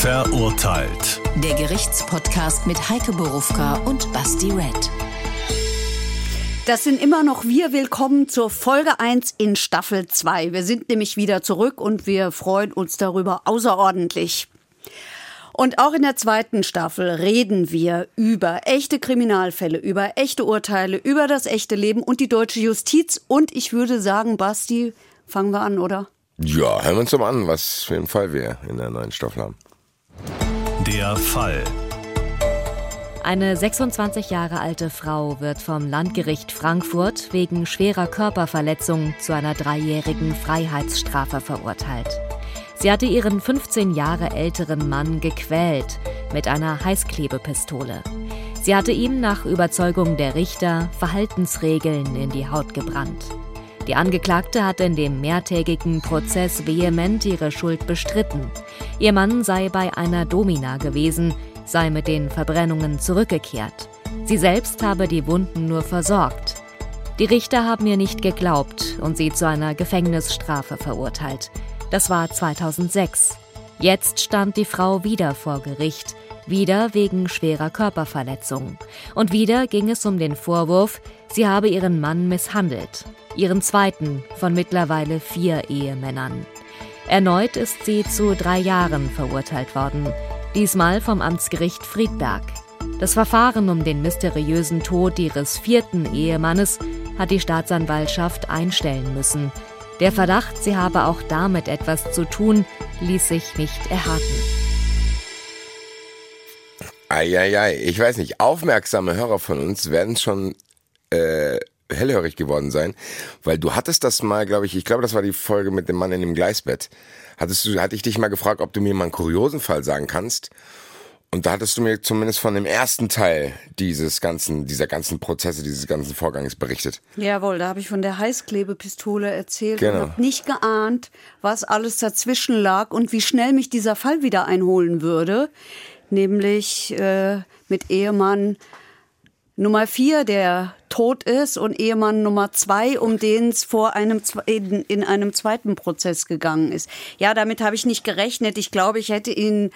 Verurteilt. Der Gerichtspodcast mit Heike Borufka und Basti Red. Das sind immer noch wir. Willkommen zur Folge 1 in Staffel 2. Wir sind nämlich wieder zurück und wir freuen uns darüber außerordentlich. Und auch in der zweiten Staffel reden wir über echte Kriminalfälle, über echte Urteile, über das echte Leben und die deutsche Justiz. Und ich würde sagen, Basti, fangen wir an, oder? Ja, hören wir uns mal an, was für einen Fall wir in der neuen Staffel haben. Der Fall. Eine 26 Jahre alte Frau wird vom Landgericht Frankfurt wegen schwerer Körperverletzung zu einer dreijährigen Freiheitsstrafe verurteilt. Sie hatte ihren 15 Jahre älteren Mann gequält mit einer Heißklebepistole. Sie hatte ihm nach Überzeugung der Richter Verhaltensregeln in die Haut gebrannt. Die Angeklagte hatte in dem mehrtägigen Prozess vehement ihre Schuld bestritten. Ihr Mann sei bei einer Domina gewesen, sei mit den Verbrennungen zurückgekehrt. Sie selbst habe die Wunden nur versorgt. Die Richter haben ihr nicht geglaubt und sie zu einer Gefängnisstrafe verurteilt. Das war 2006. Jetzt stand die Frau wieder vor Gericht, wieder wegen schwerer Körperverletzung. Und wieder ging es um den Vorwurf, sie habe ihren Mann misshandelt ihren zweiten von mittlerweile vier Ehemännern. Erneut ist sie zu drei Jahren verurteilt worden, diesmal vom Amtsgericht Friedberg. Das Verfahren um den mysteriösen Tod ihres vierten Ehemannes hat die Staatsanwaltschaft einstellen müssen. Der Verdacht, sie habe auch damit etwas zu tun, ließ sich nicht erhaken. Eieiei, ich weiß nicht, aufmerksame Hörer von uns werden schon äh, hellhörig geworden sein, weil du hattest das mal, glaube ich, ich glaube, das war die Folge mit dem Mann in dem Gleisbett. Hattest du, hatte ich dich mal gefragt, ob du mir mal einen kuriosen Fall sagen kannst. Und da hattest du mir zumindest von dem ersten Teil dieses ganzen, dieser ganzen Prozesse, dieses ganzen Vorgangs berichtet. Jawohl, da habe ich von der Heißklebepistole erzählt Genau. und habe nicht geahnt, was alles dazwischen lag und wie schnell mich dieser Fall wieder einholen würde. Nämlich äh, mit Ehemann Nummer vier, der tot ist, und Ehemann Nummer zwei, um den es vor einem in, in einem zweiten Prozess gegangen ist. Ja, damit habe ich nicht gerechnet. Ich glaube, ich hätte ihn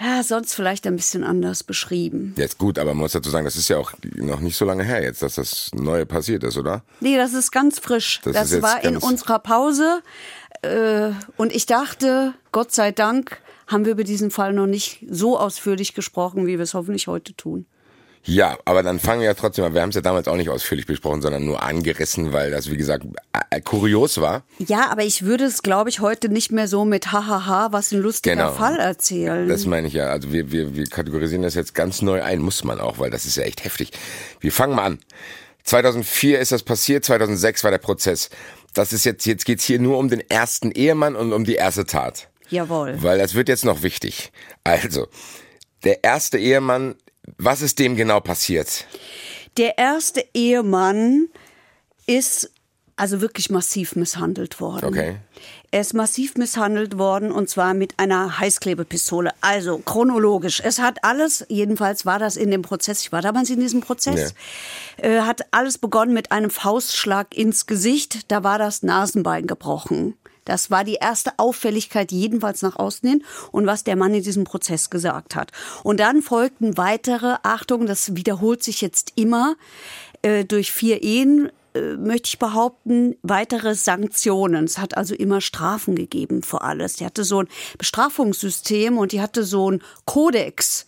ja, sonst vielleicht ein bisschen anders beschrieben. Jetzt gut, aber man muss dazu sagen, das ist ja auch noch nicht so lange her jetzt, dass das Neue passiert ist, oder? Nee, das ist ganz frisch. Das Das, war in unserer Pause. Äh, und ich dachte, Gott sei Dank haben wir über diesen Fall noch nicht so ausführlich gesprochen, wie wir es hoffentlich heute tun. Ja, aber dann fangen wir ja trotzdem an. Wir haben es ja damals auch nicht ausführlich besprochen, sondern nur angerissen, weil das, wie gesagt, kurios war. Ja, aber ich würde es, glaube ich, heute nicht mehr so mit hahaha, was ein lustiger Genau. Fall erzählen. Das meine ich ja. Also wir, wir, wir kategorisieren das jetzt ganz neu ein, muss man auch, weil das ist ja echt heftig. Wir fangen mal an. 2004 ist das passiert, 2006 war der Prozess. Das ist jetzt, jetzt geht's hier nur um den ersten Ehemann und um die erste Tat. Jawohl. Weil das wird jetzt noch wichtig. Also, der erste Ehemann, was ist dem genau passiert? Der erste Ehemann ist also wirklich massiv misshandelt worden. Okay. Er ist massiv misshandelt worden und zwar mit einer Heißklebepistole. Also chronologisch. Es hat alles, jedenfalls war das in dem Prozess, ich war damals in diesem Prozess, äh, hat alles begonnen mit einem Faustschlag ins Gesicht. Da war das Nasenbein gebrochen. Das war die erste Auffälligkeit jedenfalls nach außen hin und was der Mann in diesem Prozess gesagt hat. Und dann folgten weitere, Achtung, das wiederholt sich jetzt immer, äh, durch vier Ehen äh, möchte ich behaupten, weitere Sanktionen. Es hat also immer Strafen gegeben für alles. Die hatte so ein Bestrafungssystem und die hatte so ein Kodex.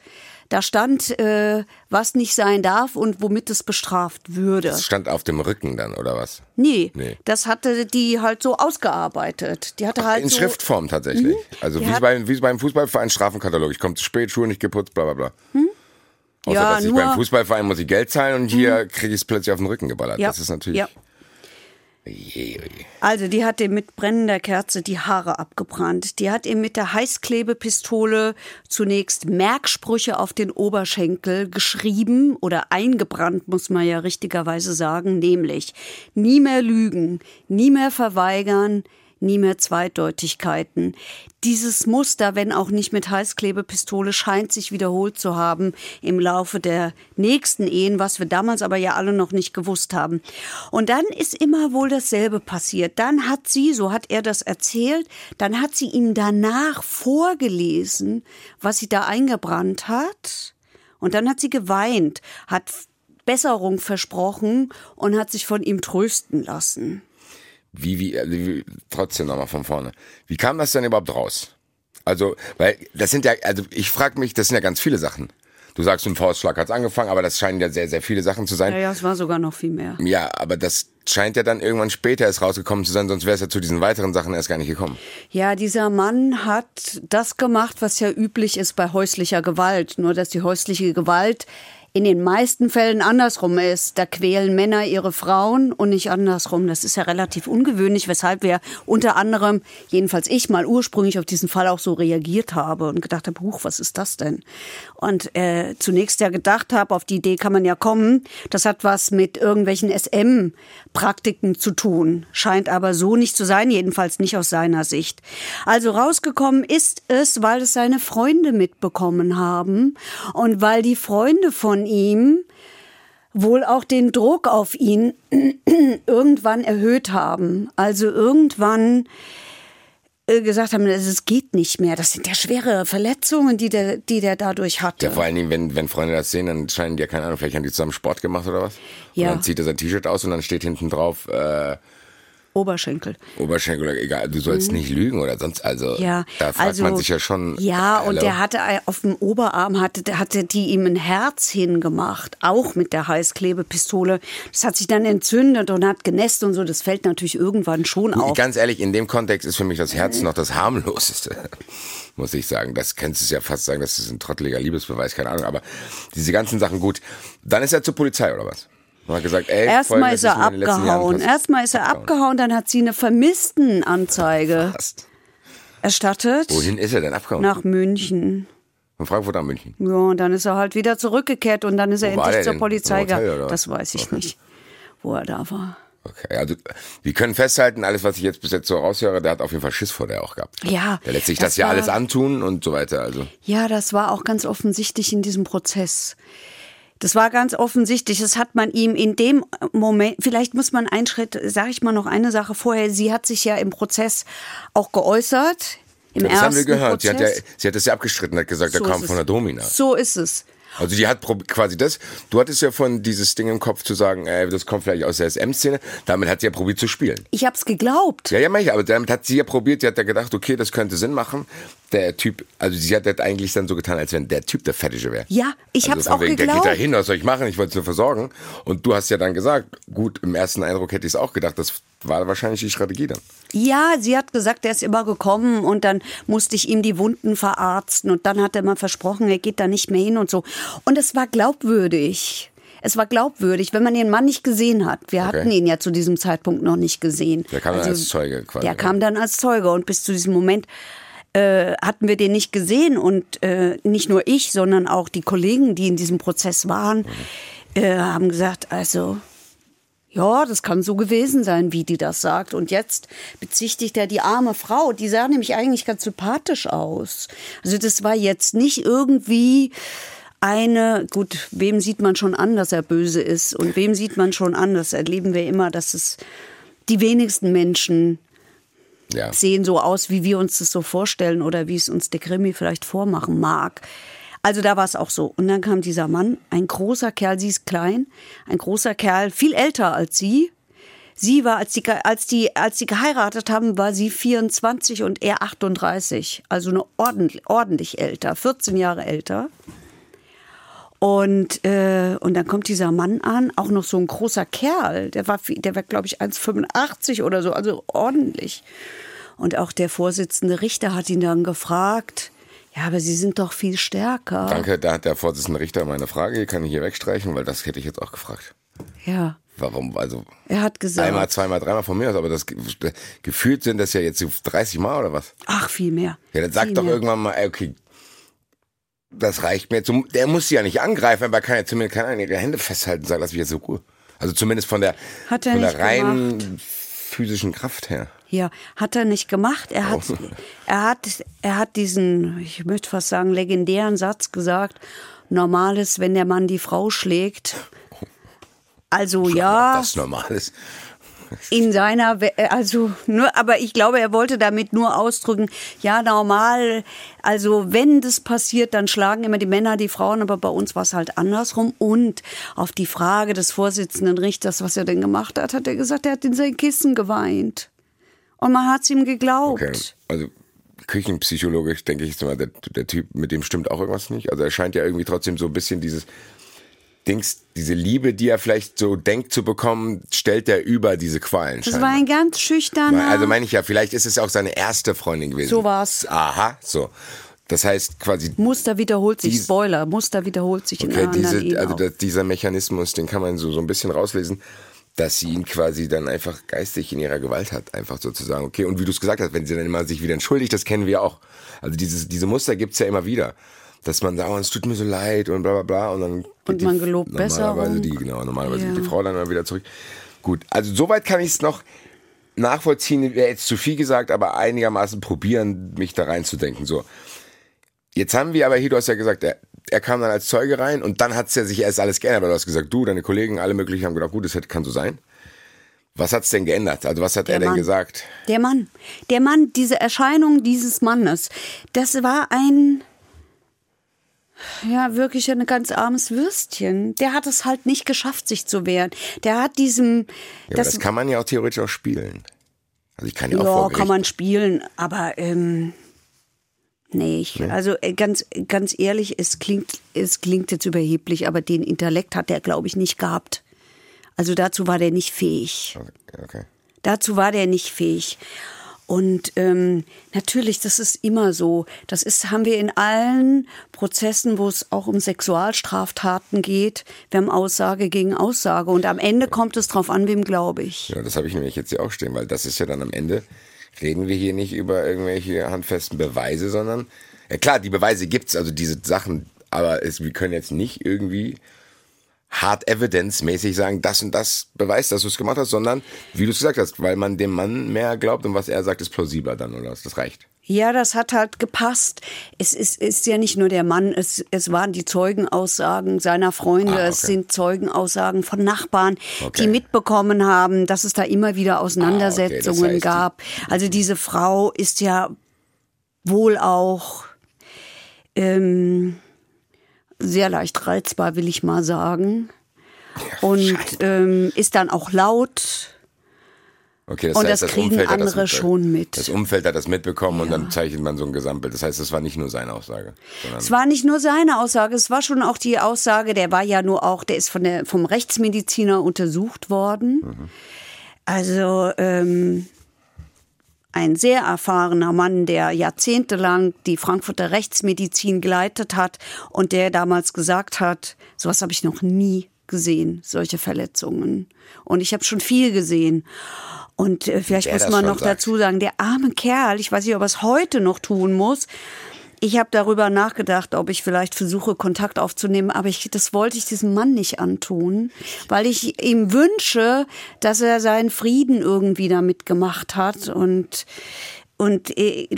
Da stand, äh, was nicht sein darf und womit es bestraft würde. Das stand auf dem Rücken dann, oder was? Nee, Nee. das hatte die halt so ausgearbeitet. Die hatte halt In so, Schriftform tatsächlich. Also Die wie, hat- bei, wie beim Fußballverein Strafenkatalog. Ich komme zu spät, Schuhe nicht geputzt, bla bla bla. Außer Ja, dass ich beim Fußballverein muss ich Geld zahlen und hier kriege ich es plötzlich auf den Rücken geballert. Ja, Das ist natürlich. ja. Also die hat ihm mit brennender Kerze die Haare abgebrannt. Die hat ihm mit der Heißklebepistole zunächst Merksprüche auf den Oberschenkel geschrieben oder eingebrannt, muss man ja richtigerweise sagen, nämlich nie mehr lügen, nie mehr verweigern, nie mehr Zweideutigkeiten. Dieses Muster, wenn auch nicht mit Heißklebepistole, scheint sich wiederholt zu haben im Laufe der nächsten Ehen, was wir damals aber ja alle noch nicht gewusst haben. Und dann ist immer wohl dasselbe passiert. Dann hat sie, so hat er das erzählt, dann hat sie ihm danach vorgelesen, was sie da eingebrannt hat. Und dann hat sie geweint, hat Besserung versprochen und hat sich von ihm trösten lassen. Wie, wie, also wie trotzdem nochmal von vorne. Wie kam das denn überhaupt raus? Also, weil das sind ja, also ich frage mich, das sind ja ganz viele Sachen. Du sagst, im Faustschlag hat's angefangen, aber das scheinen ja sehr, sehr viele Sachen zu sein. Ja, ja, es war sogar noch viel mehr. Ja, aber das scheint ja dann irgendwann später erst rausgekommen zu sein, sonst wäre es ja zu diesen weiteren Sachen erst gar nicht gekommen. Ja, dieser Mann hat das gemacht, was ja üblich ist bei häuslicher Gewalt. Nur, dass die häusliche Gewalt in den meisten Fällen andersrum ist. Da quälen Männer ihre Frauen und nicht andersrum. Das ist ja relativ ungewöhnlich, weshalb wir unter anderem, jedenfalls ich mal ursprünglich auf diesen Fall auch so reagiert habe und gedacht habe, huch, was ist das denn? Und äh, zunächst ja gedacht habe, auf die Idee kann man ja kommen, das hat was mit irgendwelchen SM-Praktiken zu tun. Scheint aber so nicht zu sein, jedenfalls nicht aus seiner Sicht. Also rausgekommen ist es, weil es seine Freunde mitbekommen haben und weil die Freunde von ihm wohl auch den Druck auf ihn irgendwann erhöht haben. Also irgendwann äh, gesagt haben, es geht nicht mehr. Das sind ja schwere Verletzungen, die der, die der dadurch hatte. Ja, vor allen Dingen, wenn, wenn Freunde das sehen, dann scheinen die ja, keine Ahnung, vielleicht haben die zusammen Sport gemacht oder was. Ja. Und dann zieht er sein T-Shirt aus und dann steht hinten drauf, äh, Oberschenkel. Oberschenkel egal, du sollst nicht lügen oder sonst, also Mhm. Ja, da fragt also, man sich ja schon. Ja, und hallo. der hatte auf dem Oberarm hatte, hatte die ihm ein Herz hingemacht, auch mit der Heißklebepistole. Das hat sich dann entzündet und hat genässt und so. Das fällt natürlich irgendwann schon auf. Ganz ehrlich, in dem Kontext ist für mich das Herz noch das harmloseste, muss ich sagen. Das könntest du ja fast sagen, das ist ein trotteliger Liebesbeweis, keine Ahnung. Aber diese ganzen Sachen gut. Dann ist er zur Polizei oder was? Und hat gesagt, ey, Erstmal ist er abgehauen. Erstmal ist er abgehauen, dann hat sie eine Vermisstenanzeige Fast. erstattet. Wohin ist er denn abgehauen? Nach München. Von Frankfurt nach München. Ja, und dann ist er halt wieder zurückgekehrt und dann ist er Wo endlich zur? Polizei gegangen. Das weiß ich nicht, wo er da war. Okay, also wir können festhalten, alles, was ich jetzt bis jetzt so raushöre, der hat auf jeden Fall Schiss vor der auch gehabt. Ja, Der lässt sich das das, ja alles antun und so weiter. Also Ja, das war auch ganz offensichtlich in diesem Prozess. Das war ganz offensichtlich. Das hat man ihm in dem Moment, vielleicht muss man einen Schritt, sage ich mal noch eine Sache vorher. Sie hat sich ja im Prozess auch geäußert. Im das ersten haben wir gehört. Sie hat, ja, sie hat das ja abgestritten, hat gesagt, So der kam von der Domina. So ist es. Also die hat quasi das, du hattest ja von dieses Ding im Kopf zu sagen, ey, das kommt vielleicht aus der SM-Szene, damit hat sie ja probiert zu spielen. Ich hab's geglaubt. Ja, ja, aber damit hat sie ja probiert, sie hat ja gedacht, okay, das könnte Sinn machen. Der Typ, also sie hat das eigentlich dann so getan, als wenn der Typ der Fettische wäre. Ja, ich also hab's auch wegen, Der geht da geglaubt. hin, was soll ich machen? Ich wollte es nur versorgen. Und du hast ja dann gesagt, gut, im ersten Eindruck hätte ich es auch gedacht, das war wahrscheinlich die Strategie dann. Ja, sie hat gesagt, er ist immer gekommen und dann musste ich ihm die Wunden verarzten und dann hat er mal versprochen, er geht da nicht mehr hin und so. Und es war glaubwürdig. Es war glaubwürdig, wenn man den Mann nicht gesehen hat. Wir Okay. hatten ihn ja zu diesem Zeitpunkt noch nicht gesehen. Also Der kam dann als Zeuge quasi, Der ja. kam dann als Zeuge und bis zu diesem Moment äh, hatten wir den nicht gesehen und äh, nicht nur ich, sondern auch die Kollegen, die in diesem Prozess waren, äh, haben gesagt, also ja, das kann so gewesen sein, wie die das sagt. Und jetzt bezichtigt er die arme Frau. Die sah nämlich eigentlich ganz sympathisch aus. Also das war jetzt nicht irgendwie eine, gut, wem sieht man schon an, dass er böse ist? Und wem sieht man schon an? Das erleben wir immer, dass es die wenigsten Menschen Ja. sehen so aus, wie wir uns das so vorstellen oder wie es uns der Krimi vielleicht vormachen mag. Also da war es auch so. Und dann kam dieser Mann, ein großer Kerl, sie ist klein, ein großer Kerl, viel älter als sie. Sie war, als ge- als die, als die geheiratet haben, war sie 24 und er 38. Also eine ordentlich, ordentlich älter, 14 Jahre älter. Und, äh, und dann kommt dieser Mann an, auch noch so ein großer Kerl. Der war, der war glaube ich, 1,85 oder so, also ordentlich. Und auch der Vorsitzende Richter hat ihn dann gefragt, ja, aber Sie sind doch viel stärker. Danke, da hat der Vorsitzende Richter meine Frage, die kann ich hier wegstreichen, weil das hätte ich jetzt auch gefragt. Ja, Warum? Also er hat gesagt, einmal, zweimal, dreimal von mir aus, aber das ge- gefühlt sind das ja jetzt so 30 Mal oder was? ach, viel mehr. Ja, dann sag doch mehr. irgendwann mal, okay, das reicht mir. Zum, der muss sie ja nicht angreifen, aber kann ja zumindest keine Ahnung, ihre Hände festhalten und sagen, lass mich jetzt so Ruhe. Also zumindest von der, er von der reinen physischen Kraft her. Ja, hat er nicht gemacht. Er hat, Oh. er hat, er hat diesen, ich möchte fast sagen, legendären Satz gesagt. Normal ist, wenn der Mann die Frau schlägt. Also ja, Das ist normales. In seiner, We- also nur, aber ich glaube, er wollte damit nur ausdrücken, ja normal, also wenn das passiert, dann schlagen immer die Männer die Frauen, aber bei uns war es halt andersrum. Und auf die Frage des Vorsitzenden Richters, was er denn gemacht hat, hat er gesagt, er hat in sein Kissen geweint. Und man hat es ihm geglaubt. Okay. Also küchenpsychologisch denke ich jetzt der, der Typ, mit dem stimmt auch irgendwas nicht. Also er scheint ja irgendwie trotzdem so ein bisschen dieses Dings, diese Liebe, die er vielleicht so denkt zu bekommen, stellt er über diese Qualen. Das scheinbar. war ein ganz schüchterner. Also meine ich ja, vielleicht ist es auch seine erste Freundin gewesen. So war's. Aha, so. Das heißt quasi, Muster wiederholt sich, Dies- Spoiler, Muster wiederholt sich in okay, anderen diese, Ehen also das, dieser Mechanismus, den kann man so, so ein bisschen rauslesen, dass sie ihn quasi dann einfach geistig in ihrer Gewalt hat, einfach sozusagen. Okay, und wie du es gesagt hast, wenn sie dann immer sich wieder entschuldigt, das kennen wir auch. Also dieses, diese Muster gibt's ja immer wieder. Dass man sagt, oh, es tut mir so leid und bla bla bla. Und dann Und man gelobt normalerweise Besserung. die, genau, normalerweise Ja. die Frau dann immer wieder zurück. Gut, also soweit kann ich es noch nachvollziehen, wäre jetzt zu viel gesagt, aber einigermaßen probieren, mich da reinzudenken. So. Jetzt haben wir aber hier, du hast ja gesagt, er, er kam dann als Zeuge rein und dann hat es ja sich erst alles geändert, weil du hast gesagt, du, deine Kollegen, alle möglichen haben gedacht, gut, das kann so sein. Was hat's denn geändert? Also was hat Der er denn Mann. gesagt? Der Mann. Der Mann, diese Erscheinung dieses Mannes, das war ein, ja, wirklich ein ganz armes Würstchen. Der hat es halt nicht geschafft, sich zu wehren. Der hat diesem, Ja, aber das, kann man ja auch theoretisch auch spielen. Also ich kann ja auch ja, vor kann man spielen, aber ähm, nee, ich, also äh, ganz ganz ehrlich, es klingt es klingt jetzt überheblich, aber den Intellekt hat der glaube ich nicht gehabt. Also dazu war der nicht fähig. Okay, okay. Dazu war der nicht fähig. Und ähm, natürlich, das ist immer so. Das ist, haben wir in allen Prozessen, wo es auch um Sexualstraftaten geht. Wir haben Aussage gegen Aussage. Und am Ende kommt es drauf an, wem glaube ich. Ja, das habe ich nämlich jetzt hier auch stehen, weil das ist ja dann am Ende, reden wir hier nicht über irgendwelche handfesten Beweise, sondern, ja klar, die Beweise gibt's, also diese Sachen, aber es, wir können jetzt nicht irgendwie hard evidence-mäßig sagen, das und das beweist, dass du es gemacht hast, sondern, wie du es gesagt hast, weil man dem Mann mehr glaubt und was er sagt, ist plausibler dann, oder? was? Das reicht. Ja, das hat halt gepasst. Es ist, ist ja nicht nur der Mann, es, es waren die Zeugenaussagen seiner Freunde, Ah, okay. es sind Zeugenaussagen von Nachbarn, Okay. die mitbekommen haben, dass es da immer wieder Ah, okay, Auseinandersetzungen das heißt, gab. Also diese Frau ist ja wohl auch ähm, sehr leicht reizbar, will ich mal sagen. Und ähm, ist dann auch laut. Okay, das Und heißt, das kriegen Umfeld hat andere mit- schon mit. Das Umfeld hat das mitbekommen und dann zeichnet man so ein Gesamtbild. Das heißt, das war nicht nur seine Aussage, Es war nicht nur seine Aussage, es war schon auch die Aussage, der war ja nur auch, der ist von der, vom Rechtsmediziner untersucht worden. Also ähm, ein sehr erfahrener Mann, der jahrzehntelang die Frankfurter Rechtsmedizin geleitet hat und der damals gesagt hat, sowas habe ich noch nie gesehen, solche Verletzungen. Und ich habe schon viel gesehen. Und äh, vielleicht Der muss man noch sagt. dazu sagen, der arme Kerl, ich weiß nicht, ob er es heute noch tun muss. Ich habe darüber nachgedacht, ob ich vielleicht versuche, Kontakt aufzunehmen, aber ich, das wollte ich diesem Mann nicht antun, weil ich ihm wünsche, dass er seinen Frieden irgendwie damit gemacht hat und, und äh,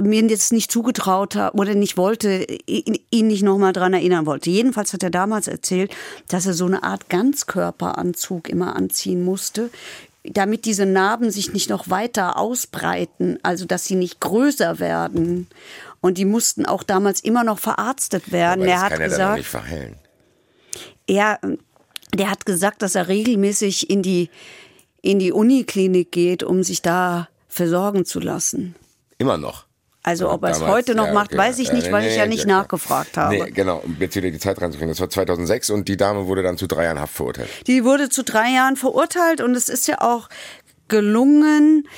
mir jetzt nicht zugetraut hat oder nicht wollte, ihn ihn nicht nochmal dran erinnern wollte. Jedenfalls hat er damals erzählt, dass er so eine Art Ganzkörperanzug immer anziehen musste, damit diese Narben sich nicht noch weiter ausbreiten, also dass sie nicht größer werden. Und die mussten auch damals immer noch verarztet werden. aber er hat gesagt, nicht verheilen. er, der hat gesagt, dass er regelmäßig in die, in die Uniklinik geht, um sich da versorgen zu lassen. Immer noch. Also ob er es heute noch ja, macht, okay. weiß ich nicht, nee, weil ich ja nicht klar. nachgefragt habe. Nee, genau, um jetzt wieder die Zeit reinzukriegen. Das war 2006 und die Dame wurde dann zu drei Jahren Haft verurteilt. Die wurde zu drei Jahren verurteilt und es ist ja auch gelungen.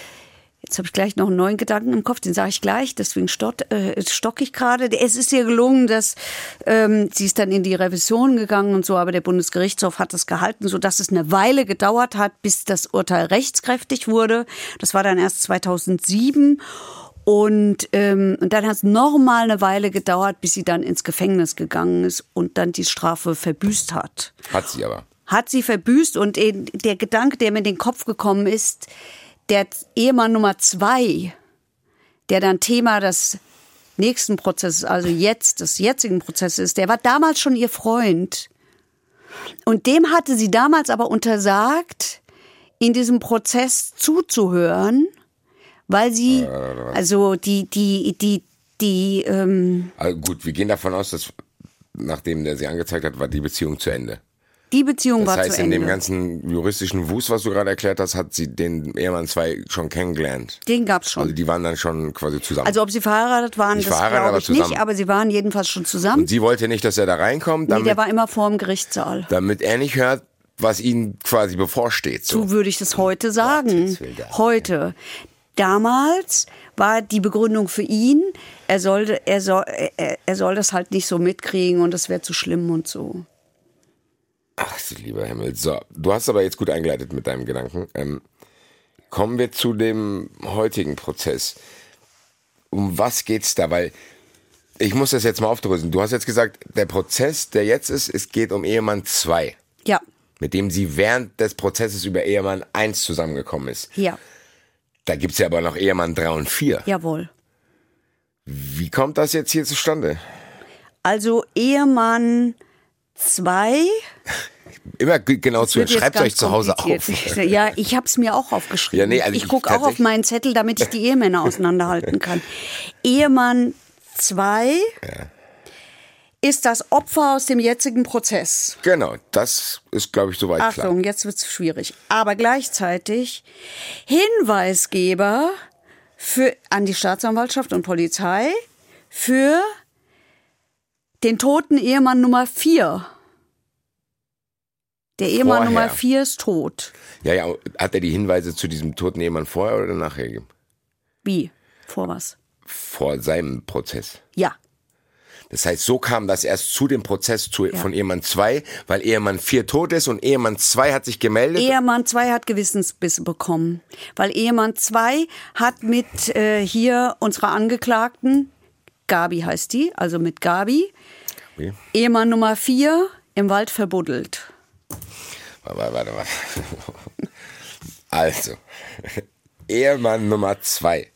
Jetzt habe ich gleich noch einen neuen Gedanken im Kopf, den sage ich gleich, deswegen stott, äh, stock ich gerade. Es ist ihr gelungen, dass ähm, sie ist dann in die Revision gegangen und so, aber der Bundesgerichtshof hat das gehalten, so dass es eine Weile gedauert hat, bis das Urteil rechtskräftig wurde. Das war dann erst 2007 und, ähm, und dann hat es noch mal eine Weile gedauert, bis sie dann ins Gefängnis gegangen ist und dann die Strafe verbüßt hat Hat sie aber. hat sie verbüßt und eh, der Gedanke, der mir in den Kopf gekommen ist, der Ehemann Nummer zwei, der dann Thema des nächsten Prozesses, also jetzt, des jetzigen Prozesses ist, der war damals schon ihr Freund. Und dem hatte sie damals aber untersagt, in diesem Prozess zuzuhören, weil sie, also die, die, die, die, ähm, Also gut, wir gehen davon aus, dass nachdem der sie angezeigt hat, war die Beziehung zu Ende. Die Beziehung Das war heißt, zu in Ende. dem ganzen juristischen Wust, was du gerade erklärt hast, hat sie den Ehemann zwei schon kennengelernt. Den gab's schon. Also die waren dann schon quasi zusammen. Also ob sie verheiratet waren, Nicht das verheiratet, glaube aber ich zusammen. nicht, aber sie waren jedenfalls schon zusammen. und sie wollte nicht, dass er da reinkommt, nee, damit, der war immer vor dem Gerichtssaal. damit er nicht hört, was ihnen quasi bevorsteht. So. So würde ich das heute sagen. Willen. Heute. Damals war die Begründung für ihn, er sollte, er soll, er, er soll das halt nicht so mitkriegen und das wäre zu schlimm und so. Ach, lieber Himmel. So, du hast aber jetzt gut eingeleitet mit deinem Gedanken. Ähm, kommen wir zu dem heutigen Prozess. Um was geht's da? Weil ich muss das jetzt mal aufdröseln. Du hast jetzt gesagt, der Prozess, der jetzt ist, es geht um Ehemann 2, Ja, mit dem sie während des Prozesses über Ehemann 1 zusammengekommen ist. ja, Da gibt's ja aber noch Ehemann 3 und 4. jawohl. Wie kommt das jetzt hier zustande? Also Ehemann zwei. Immer genau zu. wird Schreibt euch zu Hause auf. Ja, ich habe es mir auch aufgeschrieben. Ja, nee, also ich ich gucke auch auf meinen Zettel, damit ich die Ehemänner auseinanderhalten kann. Ehemann 2 ist das Opfer aus dem jetzigen Prozess. Genau, das ist, glaube ich, soweit klar. Achtung, jetzt wird's schwierig. Aber gleichzeitig Hinweisgeber für, an die Staatsanwaltschaft und Polizei für den toten Ehemann Nummer 4. Der Ehemann Vorher. Nummer 4 ist tot. Ja, ja, hat er die Hinweise zu diesem toten Ehemann vorher oder nachher gegeben? Wie? Vor was? Vor seinem Prozess. Ja. Das heißt, so kam das erst zu dem Prozess zu, von Ehemann 2, weil Ehemann 4 tot ist und Ehemann 2 hat sich gemeldet. Ehemann 2 hat Gewissensbisse bekommen, weil Ehemann 2 hat mit äh, hier unserer Angeklagten, Gabi heißt die, also mit Gabi, Wie? Ehemann Nummer 4 im Wald verbuddelt. Warte, warte, warte. Also, Ehemann Nummer 2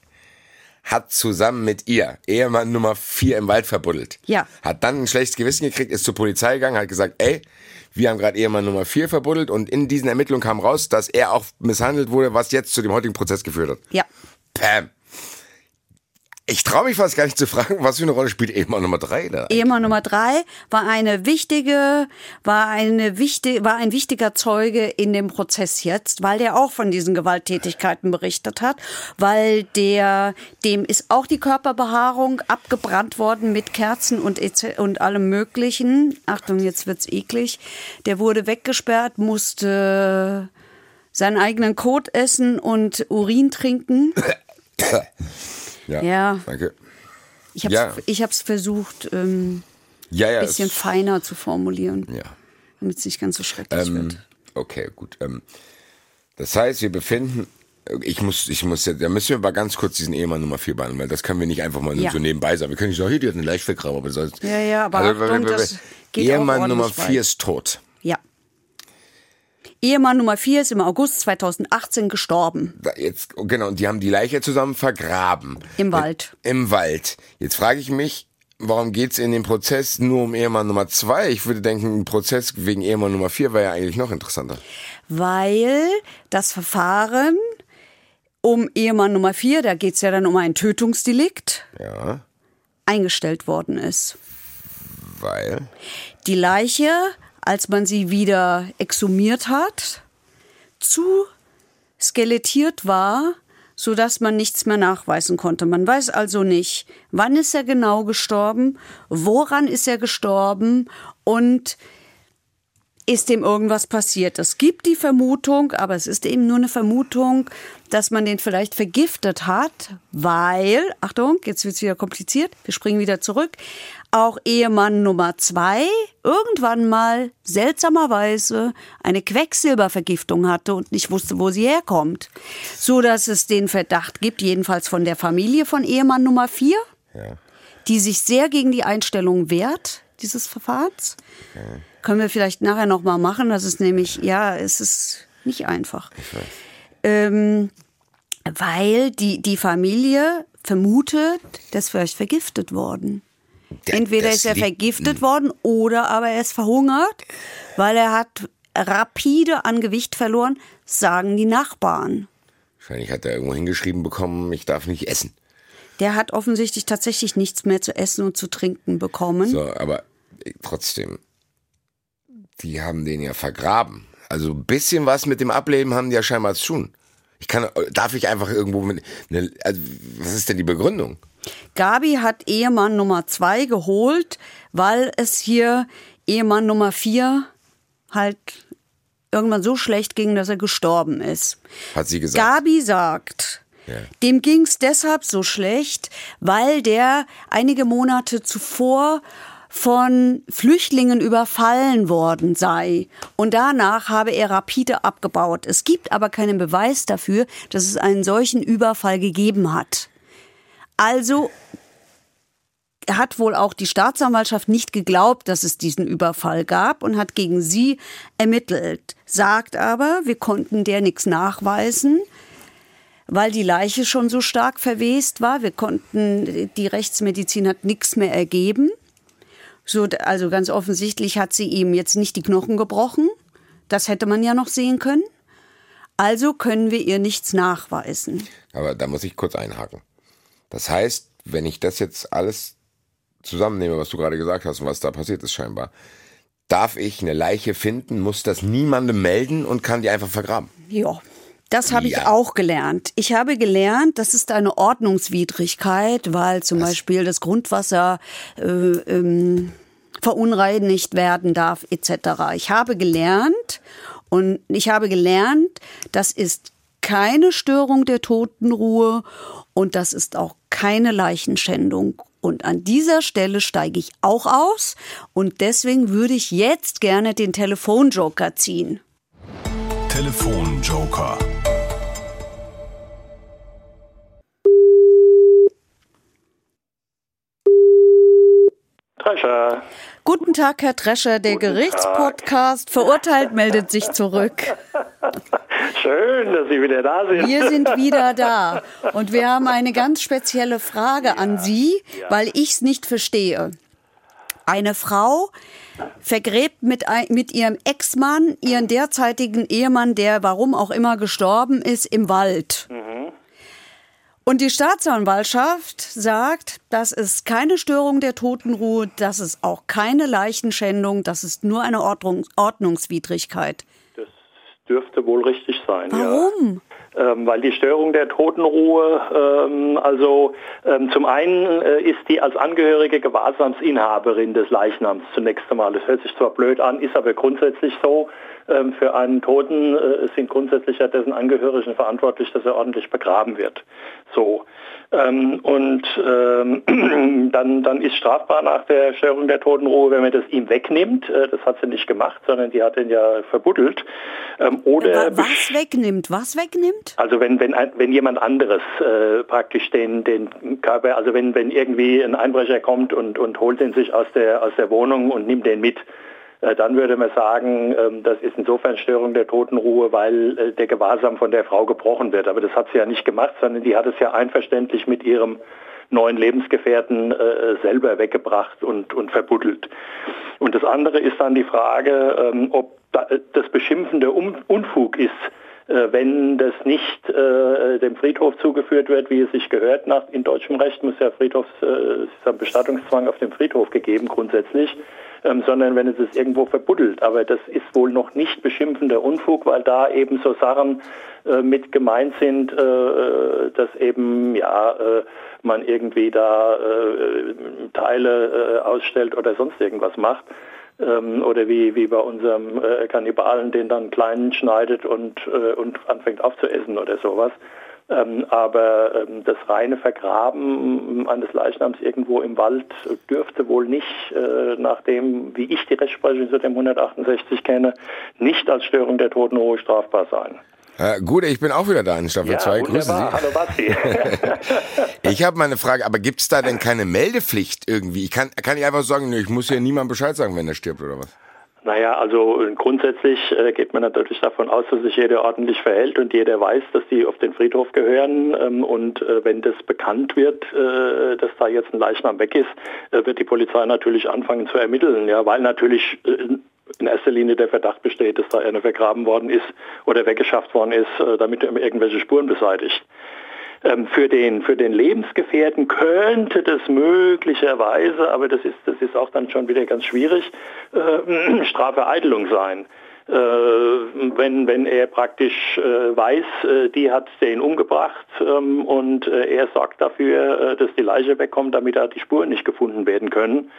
hat zusammen mit ihr Ehemann Nummer 4 im Wald verbuddelt. Ja. Hat dann ein schlechtes Gewissen gekriegt, ist zur Polizei gegangen, hat gesagt, ey, wir haben gerade Ehemann Nummer 4 verbuddelt und in diesen Ermittlungen kam raus, dass er auch misshandelt wurde, was jetzt zu dem heutigen Prozess geführt hat. Ja. Pam. Ich traue mich fast gar nicht zu fragen, was für eine Rolle spielt Ehemann Nummer 3 da? Ehemann Nummer 3 war eine wichtige, war eine wichtige, war ein wichtiger Zeuge in dem Prozess jetzt, weil der auch von diesen Gewalttätigkeiten berichtet hat, weil der, dem ist auch die Körperbehaarung abgebrannt worden mit Kerzen und, und allem möglichen. Achtung, jetzt wird's eklig. Der wurde weggesperrt, musste seinen eigenen Kot essen und Urin trinken. Ja. Ja. Danke. Ich habe Ja. ich hab's versucht, ähm, Ja, ja. ein bisschen es- feiner zu formulieren, ja. damit es nicht ganz so schrecklich Ähm, wird. okay, gut. Ähm, das heißt, wir befinden. Ich muss, ich muss da müssen wir aber ganz kurz diesen Ehemann Nummer 4 behandeln, weil das können wir nicht einfach mal Ja. so nebenbei sagen. Wir können nicht sagen, hier, die hat eine Leichtvergrabung, aber sonst. Ja, ja, aber Achtung, das geht auch Ehemann Nummer ordentlich 4 weit. ist tot. Ja. Ehemann Nummer 4 ist im August 2018 gestorben. Jetzt, genau, und die haben die Leiche zusammen vergraben. Im Wald. Im Wald. Jetzt frage ich mich, warum geht's in dem Prozess nur um Ehemann Nummer 2? Ich würde denken, ein Prozess wegen Ehemann Nummer 4 wäre ja eigentlich noch interessanter. Weil das Verfahren um Ehemann Nummer 4, da geht es ja dann um ein Tötungsdelikt, Ja, eingestellt worden ist. weil. Die Leiche, als man sie wieder exhumiert hat, zu skelettiert war, so dass man nichts mehr nachweisen konnte. Man weiß also nicht, wann ist er genau gestorben, woran ist er gestorben und ist dem irgendwas passiert. Es gibt die Vermutung, aber es ist eben nur eine Vermutung, dass man den vielleicht vergiftet hat, weil, Achtung, jetzt wird's wieder kompliziert, wir springen wieder zurück, auch Ehemann Nummer zwei irgendwann mal seltsamerweise eine Quecksilbervergiftung hatte und nicht wusste, wo sie herkommt. So dass es den Verdacht gibt, jedenfalls von der Familie von Ehemann Nummer vier, Ja. die sich sehr gegen die Einstellung wehrt, dieses Verfahrens. Können wir vielleicht nachher nochmal machen. Das ist nämlich, ja, es ist nicht einfach. Ähm, Weil die, die Familie vermutet, dass vielleicht vergiftet worden. Entweder das ist er vergiftet worden oder aber er ist verhungert, weil er hat rapide an Gewicht verloren, sagen die Nachbarn. Wahrscheinlich hat er irgendwo hingeschrieben bekommen, ich darf nicht essen. Der hat offensichtlich tatsächlich nichts mehr zu essen und zu trinken bekommen. So, aber äh, trotzdem, die haben den ja vergraben. Also ein bisschen was mit dem Ableben haben die ja scheinbar zu tun. Ich kann, darf ich einfach irgendwo mit, ne, also, was ist denn die Begründung? Gabi hat Ehemann Nummer zwei geholt, weil es hier Ehemann Nummer vier halt irgendwann so schlecht ging, dass er gestorben ist. Hat sie gesagt. Gabi sagt, Ja. dem ging's deshalb so schlecht, weil der einige Monate zuvor von Flüchtlingen überfallen worden sei. Und danach habe er rapide abgebaut. Es gibt aber keinen Beweis dafür, dass es einen solchen Überfall gegeben hat. Also hat wohl auch die Staatsanwaltschaft nicht geglaubt, dass es diesen Überfall gab und hat gegen sie ermittelt. Sagt aber, wir konnten der nichts nachweisen, weil die Leiche schon so stark verwest war. Wir konnten, die Rechtsmedizin hat nichts mehr ergeben. So, also ganz offensichtlich hat sie ihm jetzt nicht die Knochen gebrochen. Das hätte man ja noch sehen können. Also können wir ihr nichts nachweisen. Aber da muss ich kurz einhaken. Das heißt, wenn ich das jetzt alles zusammennehme, was du gerade gesagt hast und was da passiert ist scheinbar, darf ich eine Leiche finden, muss das niemandem melden und kann die einfach vergraben. Ja, das habe ich Ja. auch gelernt. Ich habe gelernt, das ist eine Ordnungswidrigkeit, weil zum Beispiel das Grundwasser äh, ähm, verunreinigt werden darf etc. Ich habe gelernt und ich habe gelernt, das ist keine Störung der Totenruhe und das ist auch keine Leichenschändung. Und an dieser Stelle steige ich auch aus und deswegen würde ich jetzt gerne den Telefonjoker ziehen. Telefonjoker. Drescher. Guten Tag, Herr Drescher. Der Gerichtspodcast Verurteilt meldet sich zurück. Schön, dass Sie wieder da sind. Wir sind wieder da und wir haben eine ganz spezielle Frage an Sie, weil ich es nicht verstehe. Eine Frau vergräbt mit, mit ihrem Ex-Mann ihren derzeitigen Ehemann, der warum auch immer gestorben ist, im Wald. Und die Staatsanwaltschaft sagt, das ist keine Störung der Totenruhe, das ist auch keine Leichenschändung, das ist nur eine Ordnung, Ordnungswidrigkeit. Das dürfte wohl richtig sein. Warum? Ja. Ähm, weil die Störung der Totenruhe, ähm, also ähm, zum einen äh, ist die als Angehörige Gewahrsamsinhaberin des Leichnams zunächst einmal. Das hört sich zwar blöd an, ist aber grundsätzlich so. Ähm, für einen Toten äh, sind grundsätzlich ja dessen Angehörigen verantwortlich, dass er ordentlich begraben wird. So. Ähm, und ähm, dann, dann ist strafbar nach der Störung der Totenruhe, wenn man das ihm wegnimmt. Äh, das hat sie nicht gemacht, sondern die hat ihn ja verbuddelt. Oder Wa- Was wegnimmt? Was wegnimmt? also wenn, wenn, wenn jemand anderes äh, praktisch den, den Körper, also wenn, wenn irgendwie ein Einbrecher kommt und, und holt den sich aus der, aus der Wohnung und nimmt den mit, dann würde man sagen, ähm, das ist insofern Störung der Totenruhe, weil äh, der Gewahrsam von der Frau gebrochen wird. Aber das hat sie ja nicht gemacht, sondern die hat es ja einverständlich mit ihrem neuen Lebensgefährten äh, selber weggebracht und, und verbuddelt. Und das andere ist dann die Frage, ähm, ob da, das beschimpfende Unfug ist, äh, wenn das nicht äh, dem Friedhof zugeführt wird, wie es sich gehört. Nach, in deutschem Recht muss ja Friedhofs, äh, Bestattungszwang auf dem Friedhof gegeben grundsätzlich, ähm, sondern wenn es ist irgendwo verbuddelt. Aber das ist wohl noch nicht beschimpfender Unfug, weil da eben so Sachen äh, mit gemeint sind, äh, äh, dass eben ja äh, man irgendwie da äh, Teile äh, ausstellt oder sonst irgendwas macht ähm, oder wie, wie bei unserem Kannibalen, den dann klein schneidet und, und anfängt aufzuessen oder sowas. Ähm, aber ähm, das reine Vergraben eines Leichnams irgendwo im Wald dürfte wohl nicht, äh, nach dem, wie ich die Rechtsprechung zu dem 168 kenne, nicht als Störung der Totenruhe strafbar sein. Äh, gut, ich bin auch wieder da in Staffel 2. Grüße wunderbar. Sie. Hallo Basti. Ich habe mal eine Frage, aber gibt's da denn keine Meldepflicht irgendwie? Ich kann, kann ich einfach sagen, ich muss hier niemandem Bescheid sagen, wenn er stirbt oder was? Naja, also äh, grundsätzlich äh, geht man natürlich davon aus, dass sich jeder ordentlich verhält und jeder weiß, dass die auf den Friedhof gehören. Ähm, und äh, wenn das bekannt wird, dass da jetzt ein Leichnam weg ist, wird die Polizei natürlich anfangen zu ermitteln, ja, weil natürlich in erster Linie der Verdacht besteht, dass da einer vergraben worden ist oder weggeschafft worden ist, damit irgendwelche Spuren beseitigt. Ähm, für den, für den Lebensgefährten könnte das möglicherweise, aber das ist, das ist auch dann schon wieder ganz schwierig, äh, Strafvereitelung sein. Äh, wenn, wenn er praktisch äh, weiß, äh, die hat den umgebracht ähm, und äh, er sorgt dafür, äh, dass die Leiche wegkommt, damit da die Spuren nicht gefunden werden können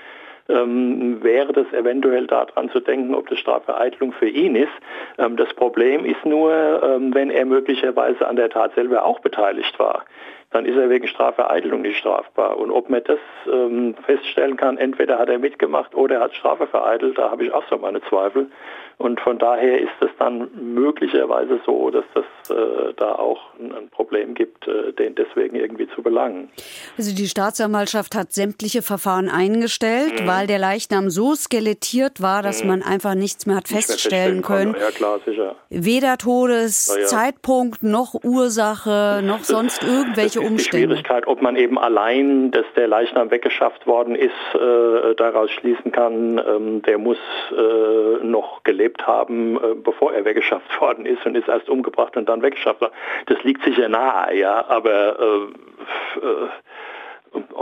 ähm, wäre das eventuell daran zu denken, ob das Strafvereitelung für ihn ist. Ähm, das Problem ist nur, ähm, wenn er möglicherweise an der Tat selber auch beteiligt war dann ist er wegen Strafvereitelung nicht strafbar. Und ob man das ähm, feststellen kann, entweder hat er mitgemacht oder er hat Strafe vereitelt, da habe ich auch so meine Zweifel. Und von daher ist es dann möglicherweise so, dass das äh, da auch ein Problem gibt, äh, den deswegen irgendwie zu belangen. Also die Staatsanwaltschaft hat sämtliche Verfahren eingestellt, mhm. weil der Leichnam so skelettiert war, dass mhm. man einfach nichts mehr hat feststellen, mehr feststellen können. Ja klar, sicher. Weder Todeszeitpunkt ja. noch Ursache noch sonst irgendwelche Umstände. Die Schwierigkeit, ob man eben allein, dass der Leichnam weggeschafft worden ist, äh, daraus schließen kann, ähm, der muss äh, noch gelebt gelebt haben, äh, bevor er weggeschafft worden ist und ist erst umgebracht und dann weggeschafft worden. Das liegt sicher nahe, ja, aber äh, äh,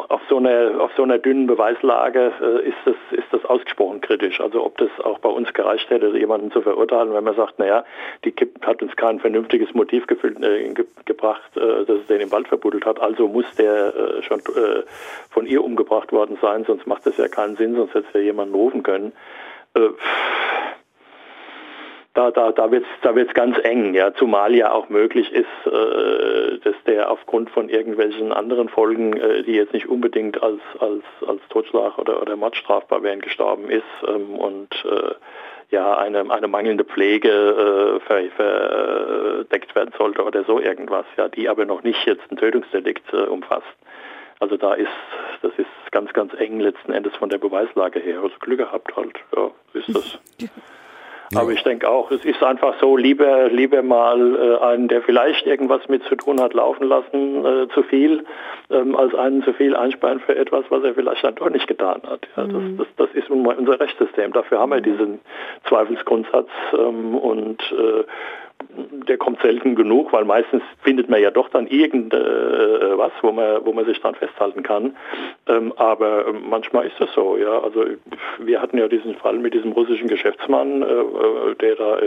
auf so einer auf so einer dünnen Beweislage äh, ist das ist das ausgesprochen kritisch. Also ob das auch bei uns gereicht hätte, jemanden zu verurteilen, wenn man sagt, naja, die Kipp hat uns kein vernünftiges Motiv gefüllt, äh, ge gebracht, äh, dass es den im Wald verbuddelt hat. Also muss der äh, schon von ihr umgebracht worden sein, sonst macht das ja keinen Sinn, sonst hätte es ja jemanden rufen können. Äh, da, da, da wird es da wird's ganz eng, ja, zumal ja auch möglich ist, äh, dass der aufgrund von irgendwelchen anderen Folgen, äh, die jetzt nicht unbedingt als, als, als Totschlag oder, oder Mord strafbar wären, gestorben ist ähm, und äh, ja, eine, eine mangelnde Pflege äh, ver, verdeckt werden sollte oder so irgendwas, ja, die aber noch nicht jetzt ein Tötungsdelikt äh, umfasst. Also da ist, das ist ganz, ganz eng letzten Endes von der Beweislage her. Also Glück gehabt halt, ja, ist das. Aber ich denke auch, es ist einfach so, lieber, lieber mal äh, einen, der vielleicht irgendwas mit zu tun hat, laufen lassen, äh, zu viel, ähm, als einen zu viel einsperren für etwas, was er vielleicht dann doch nicht getan hat. Ja, mhm. das, das, das ist unser Rechtssystem. Dafür haben wir diesen Zweifelsgrundsatz ähm, und äh, der kommt selten genug, weil meistens findet man ja doch dann irgendwas, äh, wo man, wo man sich dran festhalten kann. Ähm, aber ähm, manchmal ist das so, ja. Also wir hatten ja diesen Fall mit diesem russischen Geschäftsmann, äh, äh der da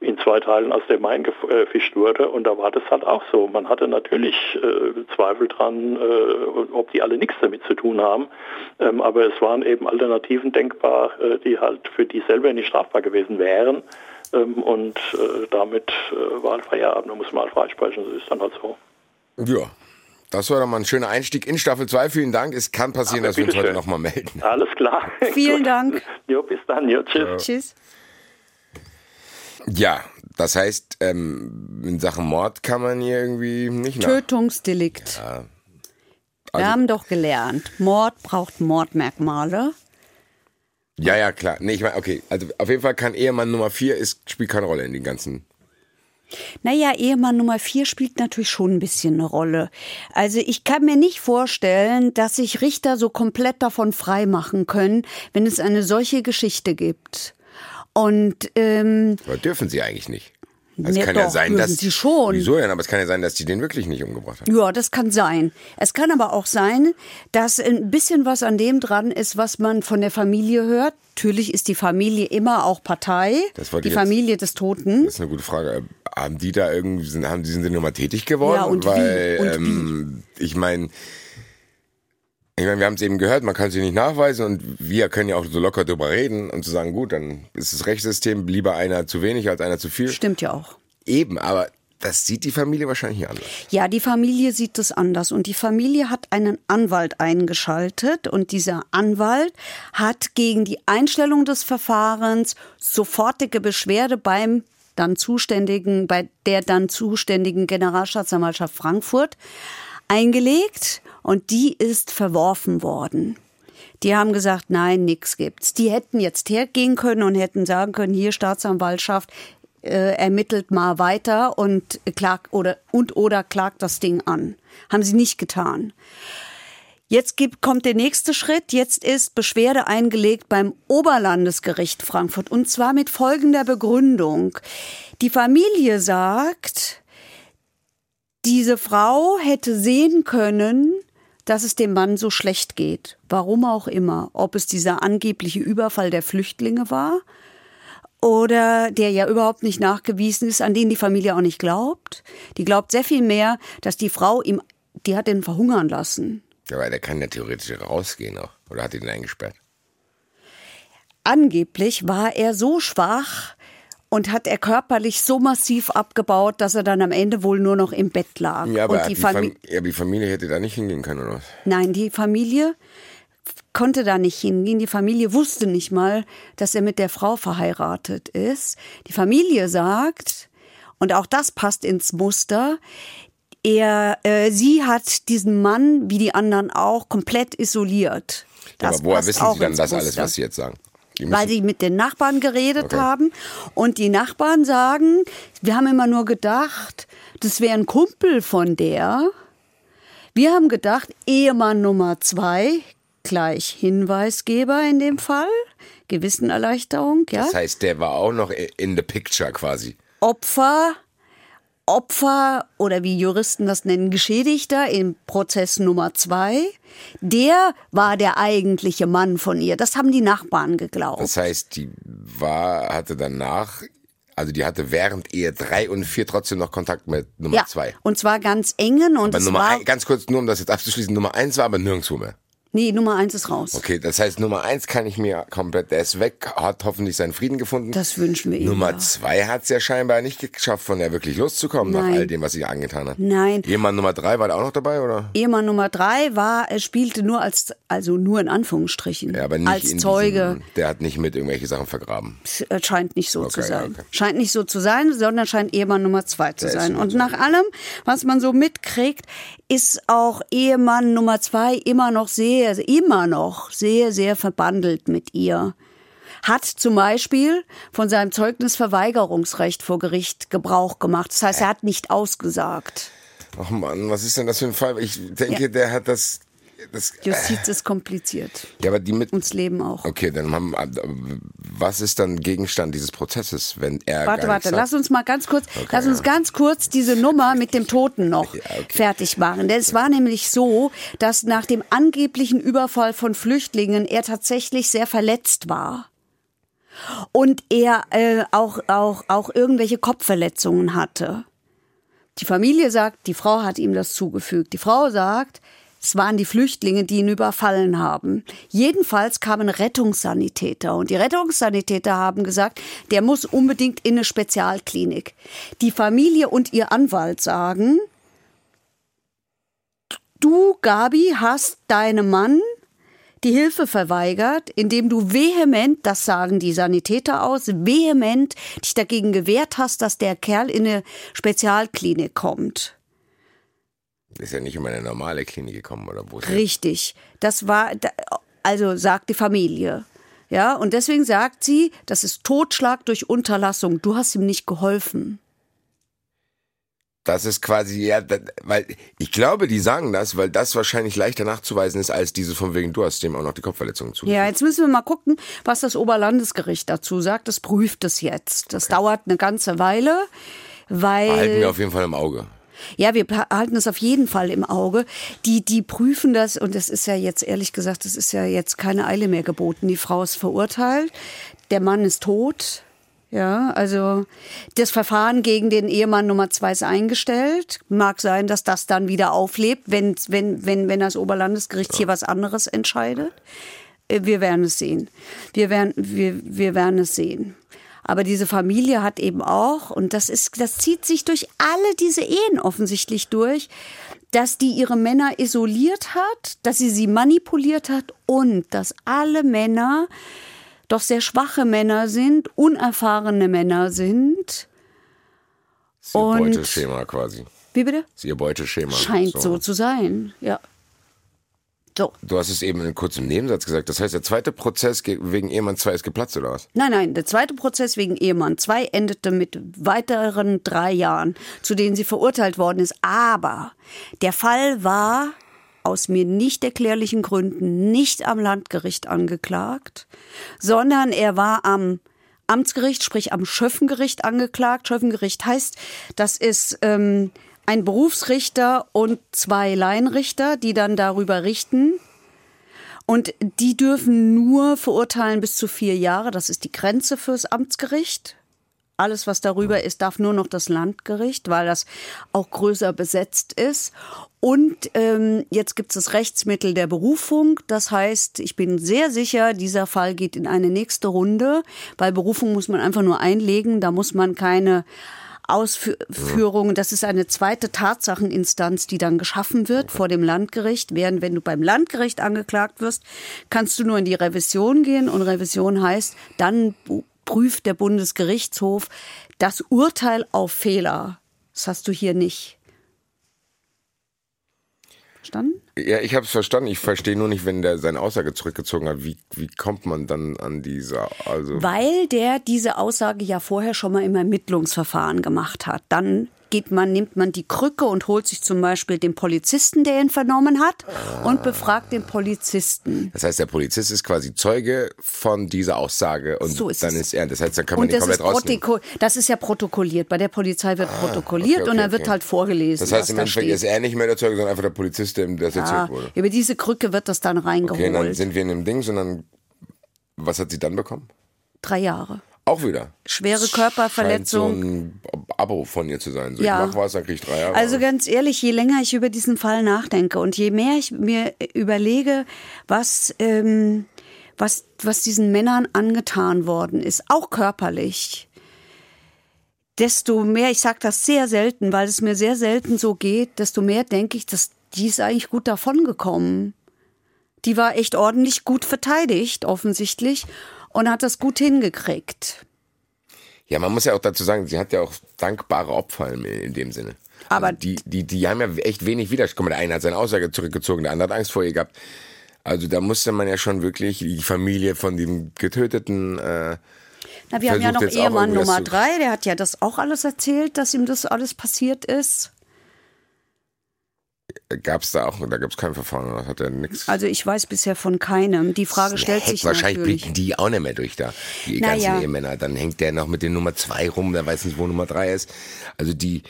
in zwei Teilen aus dem Main gefischt wurde und da war das halt auch so. Man hatte natürlich Zweifel dran, ob die alle nichts damit zu tun haben. Ähm, aber es waren eben Alternativen denkbar, die halt für die selber nicht strafbar gewesen wären. Ähm, und äh, damit äh, war halt Feierabend, da muss man halt freisprechen, das ist dann halt so. Ja, das war doch mal ein schöner Einstieg in Staffel 2. Vielen Dank. Es kann passieren, ja, dass wir uns heute nochmal melden. Alles klar. Vielen Dank. Jo, bis dann. Jo, tschüss. Ja. Tschüss. Ja, das heißt, ähm, in Sachen Mord kann man hier irgendwie nicht nach. Tötungsdelikt. Ja. Also, wir haben doch gelernt, Mord braucht Mordmerkmale. Ja, ja, klar. Nee, ich meine, okay, also auf jeden Fall kann Ehemann Nummer 4 ist, spielt keine Rolle in den ganzen. Naja, Ehemann Nummer 4 spielt natürlich schon ein bisschen eine Rolle. Also ich kann mir nicht vorstellen, dass sich Richter so komplett davon frei machen können, wenn es eine solche Geschichte gibt. Und ähm, Aber dürfen sie eigentlich nicht. Es ja, kann doch, ja sein, dass. Sie schon. Wieso denn? Aber es kann ja sein, dass die den wirklich nicht umgebracht hat. Ja, das kann sein. Es kann aber auch sein, dass ein bisschen was an dem dran ist, was man von der Familie hört. Natürlich ist die Familie immer auch Partei. die Familie des Toten. Das ist eine gute Frage. Haben die da irgendwie, sind, haben, sind sie nochmal tätig geworden? Ja, und Weil, wie? Und ähm, wie? ich meine, ich meine, wir haben es eben gehört, man kann sie nicht nachweisen und wir können ja auch so locker drüber reden und zu sagen, gut, dann ist das Rechtssystem lieber einer zu wenig als einer zu viel. Stimmt ja auch. Eben, aber das sieht die Familie wahrscheinlich anders. Ja, die Familie sieht das anders. Und die Familie hat einen Anwalt eingeschaltet. Und dieser Anwalt hat gegen die Einstellung des Verfahrens sofortige Beschwerde beim dann zuständigen, bei der dann zuständigen Generalstaatsanwaltschaft Frankfurt eingelegt und die ist verworfen worden. Die haben gesagt, nein, nix gibt's. Die hätten jetzt hergehen können und hätten sagen können, hier Staatsanwaltschaft, äh, ermittelt mal weiter und klagt oder und oder klagt das Ding an. Haben sie nicht getan. Jetzt gibt, kommt der nächste Schritt. Jetzt ist Beschwerde eingelegt beim Oberlandesgericht Frankfurt und zwar mit folgender Begründung. Die Familie sagt, diese Frau hätte sehen können, dass es dem Mann so schlecht geht. Warum auch immer. Ob es dieser angebliche Überfall der Flüchtlinge war oder der ja überhaupt nicht nachgewiesen ist, an den die Familie auch nicht glaubt. Die glaubt sehr viel mehr, dass die Frau ihm, die hat ihn verhungern lassen. Ja, aber der kann ja theoretisch rausgehen auch. Oder hat ihn eingesperrt? Angeblich war er so schwach, und hat er körperlich so massiv abgebaut, dass er dann am Ende wohl nur noch im Bett lag. Ja, aber und die, Fam ja, die Familie hätte da nicht hingehen können, oder was? Nein, die Familie konnte da nicht hingehen. Die Familie wusste nicht mal, dass er mit der Frau verheiratet ist. Die Familie sagt, und auch das passt ins Muster, er, äh, sie hat diesen Mann, wie die anderen auch, komplett isoliert. Ja, aber woher wissen Sie dann das Muster. alles, was Sie jetzt sagen? Weil sie mit den Nachbarn geredet okay. haben. Und die Nachbarn sagen, wir haben immer nur gedacht, das wäre ein Kumpel von der. Wir haben gedacht, Ehemann Nummer zwei, gleich Hinweisgeber in dem Fall, Gewissenerleichterung, ja. Das heißt, der war auch noch in the picture quasi. Opfer Opfer oder wie Juristen das nennen, Geschädigter im Prozess Nummer zwei, der war der eigentliche Mann von ihr. Das haben die Nachbarn geglaubt. Das heißt, die war, hatte danach also die hatte während Ehe drei und vier trotzdem noch Kontakt mit Nummer ja, zwei. Und zwar ganz engen und aber Nummer ein, ganz kurz nur um das jetzt abzuschließen, Nummer eins war aber nirgendwo mehr. Nee, Nummer eins ist raus. Okay, das heißt, Nummer eins kann ich mir komplett, der ist weg, hat hoffentlich seinen Frieden gefunden. Das wünschen wir ihm. Nummer ja. zwei hat es ja scheinbar nicht geschafft, von der wirklich loszukommen Nein. nach all dem, was sie angetan hat. Nein. Ehemann Nummer drei war da auch noch dabei, oder? Ehemann Nummer drei war, er spielte nur als, also nur in Anführungsstrichen. Ja, aber nicht als Zeuge. Diesem, der hat nicht mit irgendwelche Sachen vergraben. Äh, scheint nicht so okay, zu sein. Okay. Scheint nicht so zu sein, sondern scheint Ehemann Nummer zwei zu der sein. Und nach allem, was man so mitkriegt, ist auch Ehemann Nummer zwei immer noch sehr, immer noch noch sehr, sehr verbandelt mit ihr. Hat zum Beispiel von seinem Zeugnisverweigerungsrecht vor Gericht Gebrauch gemacht. Das heißt, er hat nicht ausgesagt. Ach Mann, was ist denn das für ein Fall? Ich denke, ja. der hat das das, Justiz ist kompliziert. Ja, aber die mit uns Leben auch. Okay, dann haben was ist dann Gegenstand dieses Prozesses, wenn er Warte, warte, sagt? lass uns mal ganz kurz, okay, lass uns ganz kurz diese Nummer mit dem Toten noch ja, okay. fertig machen, denn es war nämlich so, dass nach dem angeblichen Überfall von Flüchtlingen er tatsächlich sehr verletzt war und er äh, auch auch auch irgendwelche Kopfverletzungen hatte. Die Familie sagt, die Frau hat ihm das zugefügt. Die Frau sagt, es waren die Flüchtlinge, die ihn überfallen haben. Jedenfalls kamen Rettungssanitäter und die Rettungssanitäter haben gesagt, der muss unbedingt in eine Spezialklinik. Die Familie und ihr Anwalt sagen, du, Gabi, hast deinem Mann die Hilfe verweigert, indem du vehement, das sagen die Sanitäter aus, vehement dich dagegen gewehrt hast, dass der Kerl in eine Spezialklinik kommt. Ist ja nicht in eine normale Klinik gekommen, oder wo? Richtig. Das war, also sagt die Familie. Ja, und deswegen sagt sie, das ist Totschlag durch Unterlassung. Du hast ihm nicht geholfen. Das ist quasi, ja, das, weil ich glaube, die sagen das, weil das wahrscheinlich leichter nachzuweisen ist, als diese von wegen, du hast dem auch noch die Kopfverletzung zu. Ja, jetzt müssen wir mal gucken, was das Oberlandesgericht dazu sagt. Das prüft es jetzt. Das okay. dauert eine ganze Weile, weil. Behalten wir auf jeden Fall im Auge. Ja, wir halten es auf jeden Fall im Auge. Die, die prüfen das und das ist ja jetzt ehrlich gesagt, das ist ja jetzt keine Eile mehr geboten. Die Frau ist verurteilt, der Mann ist tot. Ja, also das Verfahren gegen den Ehemann Nummer zwei ist eingestellt. Mag sein, dass das dann wieder auflebt, wenn, wenn, wenn, wenn das Oberlandesgericht hier was anderes entscheidet. Äh, wir werden es sehen. Wir werden, wir, wir werden es sehen. Aber diese Familie hat eben auch, und das ist, das zieht sich durch alle diese Ehen offensichtlich durch, dass die ihre Männer isoliert hat, dass sie sie manipuliert hat und dass alle Männer doch sehr schwache Männer sind, unerfahrene Männer sind. Sie ihr Beuteschema quasi. Wie bitte? Sie ihr Beuteschema. Scheint so. so zu sein, ja. So. Du hast es eben in kurzen Nebensatz gesagt. Das heißt, der zweite Prozess ge- wegen Ehemann 2 ist geplatzt, oder was? Nein, nein, der zweite Prozess wegen Ehemann 2 endete mit weiteren drei Jahren, zu denen sie verurteilt worden ist. Aber der Fall war aus mir nicht erklärlichen Gründen nicht am Landgericht angeklagt, sondern er war am Amtsgericht, sprich am Schöffengericht angeklagt. Schöffengericht heißt, das ist ähm, ein Berufsrichter und zwei Laienrichter, die dann darüber richten. Und die dürfen nur verurteilen bis zu vier Jahre. Das ist die Grenze fürs Amtsgericht. Alles, was darüber ist, darf nur noch das Landgericht, weil das auch größer besetzt ist. Und ähm, jetzt gibt es das Rechtsmittel der Berufung. Das heißt, ich bin sehr sicher, dieser Fall geht in eine nächste Runde. Bei Berufung muss man einfach nur einlegen. Da muss man keine Ausführungen. Das ist eine zweite Tatsacheninstanz, die dann geschaffen wird vor dem Landgericht. Während wenn du beim Landgericht angeklagt wirst, kannst du nur in die Revision gehen. Und Revision heißt, dann prüft der Bundesgerichtshof das Urteil auf Fehler. Das hast du hier nicht. Verstanden? Ja, ich habe es verstanden. Ich verstehe nur nicht, wenn der seine Aussage zurückgezogen hat. Wie, wie kommt man dann an diese, also. Weil der diese Aussage ja vorher schon mal im Ermittlungsverfahren gemacht hat. Dann geht man, nimmt man die Krücke und holt sich zum Beispiel den Polizisten, der ihn vernommen hat, und befragt den Polizisten. Das heißt, der Polizist ist quasi Zeuge von dieser Aussage und So ist dann es. ist er. Das heißt, dann kann man Und den komplett rausnehmen. das ist ja protokolliert. Bei der Polizei wird protokolliert okay, und dann okay, wird okay. halt vorgelesen. Das heißt, im Endeffekt ist er nicht mehr der Zeuge, sondern einfach der Polizist, dem das Ja, erzählt wurde. über diese Krücke wird das dann reingeholt. Okay, dann sind wir in dem Ding, sondern was hat sie dann bekommen? Drei Jahre. Auch wieder. Schwere Körperverletzung. Scheint so ein Abo von ihr zu sein. So, Ja. ich mach was, dann krieg ich drei Jahre. Also ganz ehrlich, je länger ich über diesen Fall nachdenke und je mehr ich mir überlege, was, ähm, was, was diesen Männern angetan worden ist, auch körperlich, desto mehr, ich sage das sehr selten, weil es mir sehr selten so geht, desto mehr denke ich, dass die ist eigentlich gut davongekommen. Die war echt ordentlich gut verteidigt, offensichtlich, und hat das gut hingekriegt. Ja, man muss ja auch dazu sagen, sie hat ja auch dankbare Opfer in, in dem Sinne. Aber- also die, die, die haben ja echt wenig Widerstand. Der eine hat seine Aussage zurückgezogen, der andere hat Angst vor ihr gehabt. Also da musste man ja schon wirklich die Familie von dem Getöteten. Äh, Na, wir haben ja noch Ehemann Nummer drei, der hat ja das auch alles erzählt, dass ihm das alles passiert ist. Gab es da auch, da gab es kein Verfahren, hat er nichts. Also ich weiß bisher von keinem. Die Frage stellt sich Wahrscheinlich natürlich. blicken die auch nicht mehr durch da, die Na ganzen ja. Ehemänner. Dann hängt der noch mit den Nummer zwei rum, der weiß nicht, wo Nummer drei ist. Also die,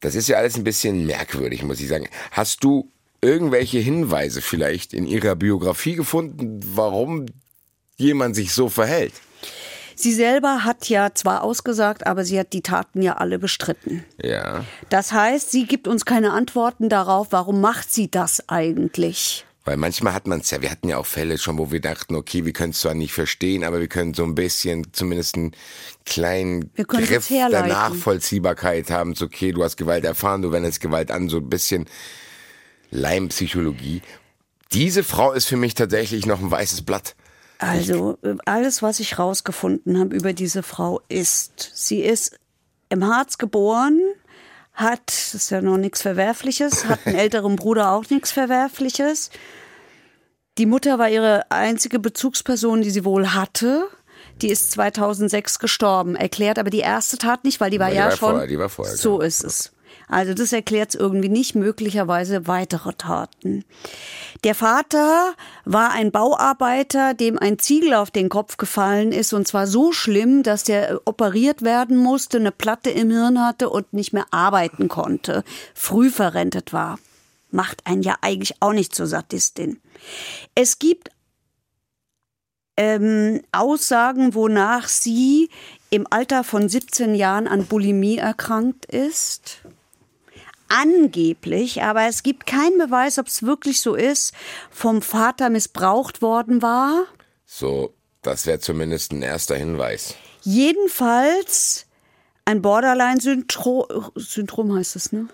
das ist ja alles ein bisschen merkwürdig, muss ich sagen. Hast du irgendwelche Hinweise vielleicht in ihrer Biografie gefunden, warum jemand sich so verhält? Sie selber hat ja zwar ausgesagt, aber sie hat die Taten ja alle bestritten. Ja. Das heißt, sie gibt uns keine Antworten darauf, warum macht sie das eigentlich? Weil manchmal hat man es ja, wir hatten ja auch Fälle schon, wo wir dachten, okay, wir können es zwar nicht verstehen, aber wir können so ein bisschen zumindest einen kleinen Wir Griff der. Nachvollziehbarkeit haben. So, okay, du hast Gewalt erfahren, du wendest Gewalt an, so ein bisschen Leimpsychologie. Diese Frau ist für mich tatsächlich noch ein weißes Blatt. Also äh, alles, was ich rausgefunden habe über diese Frau ist, sie ist im Harz geboren, hat, das ist ja noch nichts Verwerfliches, hat einen älteren Bruder auch nichts Verwerfliches. Die Mutter war ihre einzige Bezugsperson, die sie wohl hatte. Die ist 2006 gestorben, erklärt aber die erste Tat nicht, weil die war die ja war schon. vorher, die war vorher, so genau. ist es. Also das erklärt es irgendwie nicht, möglicherweise weitere Taten. Der Vater war ein Bauarbeiter, dem ein Ziegel auf den Kopf gefallen ist und zwar so schlimm, dass der äh, operiert werden musste, eine Platte im Hirn hatte und nicht mehr arbeiten konnte, früh verrentet war. Macht einen ja eigentlich auch nicht zur Sadistin. Es gibt ähm, Aussagen, wonach sie im Alter von 17 Jahren an Bulimie erkrankt ist. Angeblich, aber es gibt keinen Beweis, ob es wirklich so ist, vom Vater missbraucht worden war. So, das wäre zumindest ein erster Hinweis. Jedenfalls ein Borderline-Syndrom, Syndrom heißt es, ne?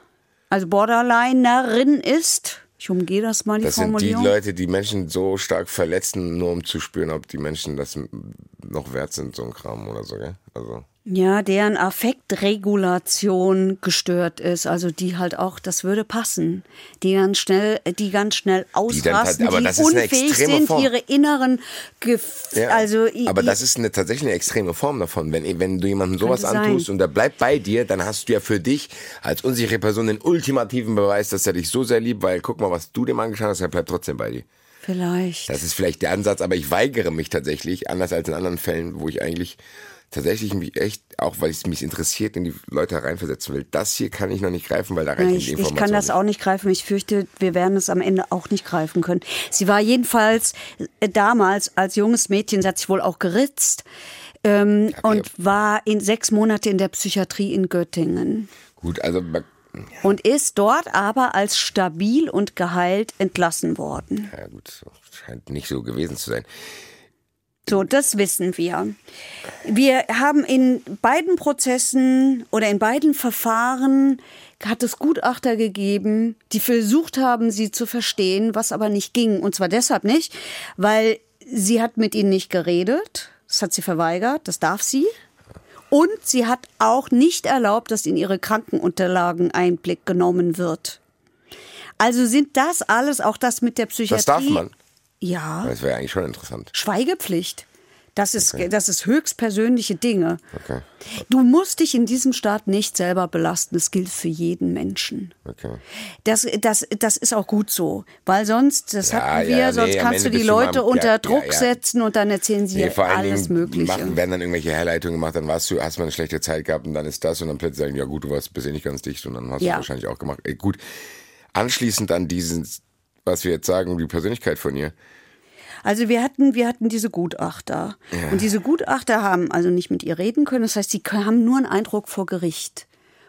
Also Borderlinerin ist. Ich umgehe das mal die Das sind die Formulierung. Leute, die Menschen so stark verletzen, nur um zu spüren, ob die Menschen das noch wert sind, so ein Kram oder so, gell? Also. Ja, deren Affektregulation gestört ist, also die halt auch, das würde passen, die ganz schnell, die ganz schnell ausrasten, die, das ist eine unfähig sind, Form. ihre inneren, Gef Ja, also aber das ist eine, tatsächlich eine extreme Form davon. Wenn, wenn du jemandem sowas sein. antust und der bleibt bei dir, dann hast du ja für dich als unsichere Person den ultimativen Beweis, dass er dich so sehr liebt, weil guck mal, was du dem angeschaut hast, er bleibt trotzdem bei dir. vielleicht. Das ist vielleicht der Ansatz, aber ich weigere mich tatsächlich, anders als in anderen Fällen, wo ich eigentlich tatsächlich mich echt, auch weil es mich interessiert, in die Leute reinversetzen will. Das hier kann ich noch nicht greifen, weil da reicht Ja, die ich, ich Information kann das nicht. auch nicht greifen. Ich fürchte, wir werden es am Ende auch nicht greifen können. Sie war jedenfalls äh, damals als junges Mädchen, sie hat sich wohl auch geritzt ähm, und war in sechs Monate in der Psychiatrie in Göttingen Gut, also und ist dort aber als stabil und geheilt entlassen worden. ja gut, scheint nicht so gewesen zu sein. So, das wissen wir. Wir haben in beiden Prozessen oder in beiden Verfahren hat es Gutachter gegeben, die versucht haben, sie zu verstehen, was aber nicht ging. Und zwar deshalb nicht, weil sie hat mit ihnen nicht geredet. Das hat sie verweigert. Das darf sie. Und sie hat auch nicht erlaubt, dass in ihre Krankenunterlagen Einblick genommen wird. Also sind das alles, auch das mit der Psychiatrie. Das darf man. Ja. Das wäre eigentlich schon interessant. Schweigepflicht. Das ist, das ist höchstpersönliche Dinge. Okay. Du musst dich in diesem Staat nicht selber belasten. Das gilt für jeden Menschen. Okay. Das, das, das ist auch gut so. Weil sonst, das Ja, hatten wir, ja, nee, sonst kannst du die mal- Leute ja, unter ja, Druck setzen und dann erzählen sie Nee, vor alles Dingen Mögliche. Machen, werden dann irgendwelche Herleitungen gemacht, dann warst du, hast man eine schlechte Zeit gehabt und dann ist das und dann plötzlich sagen, ja gut, du warst bisher nicht ganz dicht und dann hast du wahrscheinlich auch gemacht. Ey, gut. Anschließend an diesen, was wir jetzt sagen, die Persönlichkeit von ihr. Also wir hatten, wir hatten diese Gutachter. Und diese Gutachter haben also nicht mit ihr reden können. Das heißt, sie haben nur einen Eindruck vor Gericht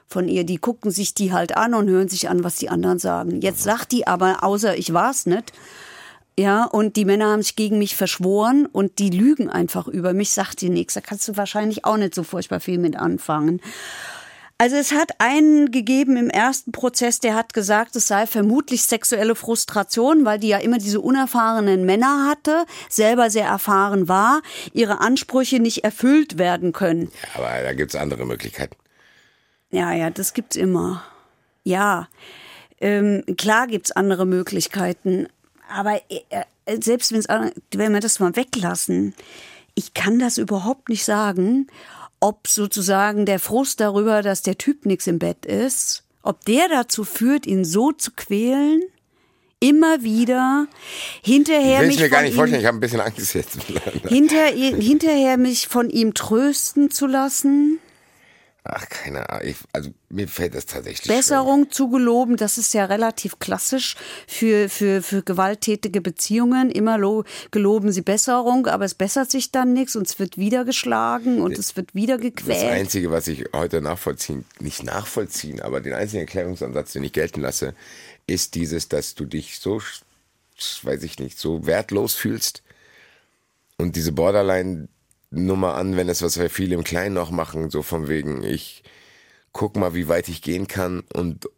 von ihr. Die gucken sich die halt an und hören sich an, was die anderen sagen. Jetzt sagt die aber, außer ich war's nicht. Ja, und die Männer haben sich gegen mich verschworen und die lügen einfach über mich, sagt sie nichts. Da kannst du wahrscheinlich auch nicht so furchtbar viel mit anfangen. Also es hat einen gegeben im ersten Prozess, der hat gesagt, es sei vermutlich sexuelle Frustration, weil die ja immer diese unerfahrenen Männer hatte, selber sehr erfahren war, ihre Ansprüche nicht erfüllt werden können. Aber da gibt's andere Möglichkeiten. Ja, ja, das gibt's immer. Ja, ähm, klar gibt's andere Möglichkeiten, aber äh, äh, selbst wenn's, andere- wenn wir das mal weglassen, ich kann das überhaupt nicht sagen, ob sozusagen der Frust darüber, dass der Typ nichts im Bett ist, ob der dazu führt, ihn so zu quälen, immer wieder, hinterher Ich will mich es mir gar nicht ihm- vorstellen, ich habe ein bisschen Angst jetzt. hinter, hinterher mich von ihm trösten zu lassen. Ach, keine Ahnung. Ich, also mir fällt das tatsächlich schwer. Besserung zu geloben, das ist ja relativ klassisch für, für, für gewalttätige Beziehungen. Immer lo, geloben sie Besserung, aber es bessert sich dann nichts und es wird wieder geschlagen und es wird wieder Das gequält. Einzige, was ich heute nachvollziehen, nicht nachvollziehen, aber den einzigen Erklärungsansatz, den ich gelten lasse, ist dieses, dass du dich so, weiß ich nicht, so wertlos fühlst und diese Borderline-Nummer an, wenn es was wir viele im Kleinen noch machen, so von wegen, ich guck mal, wie weit ich gehen kann und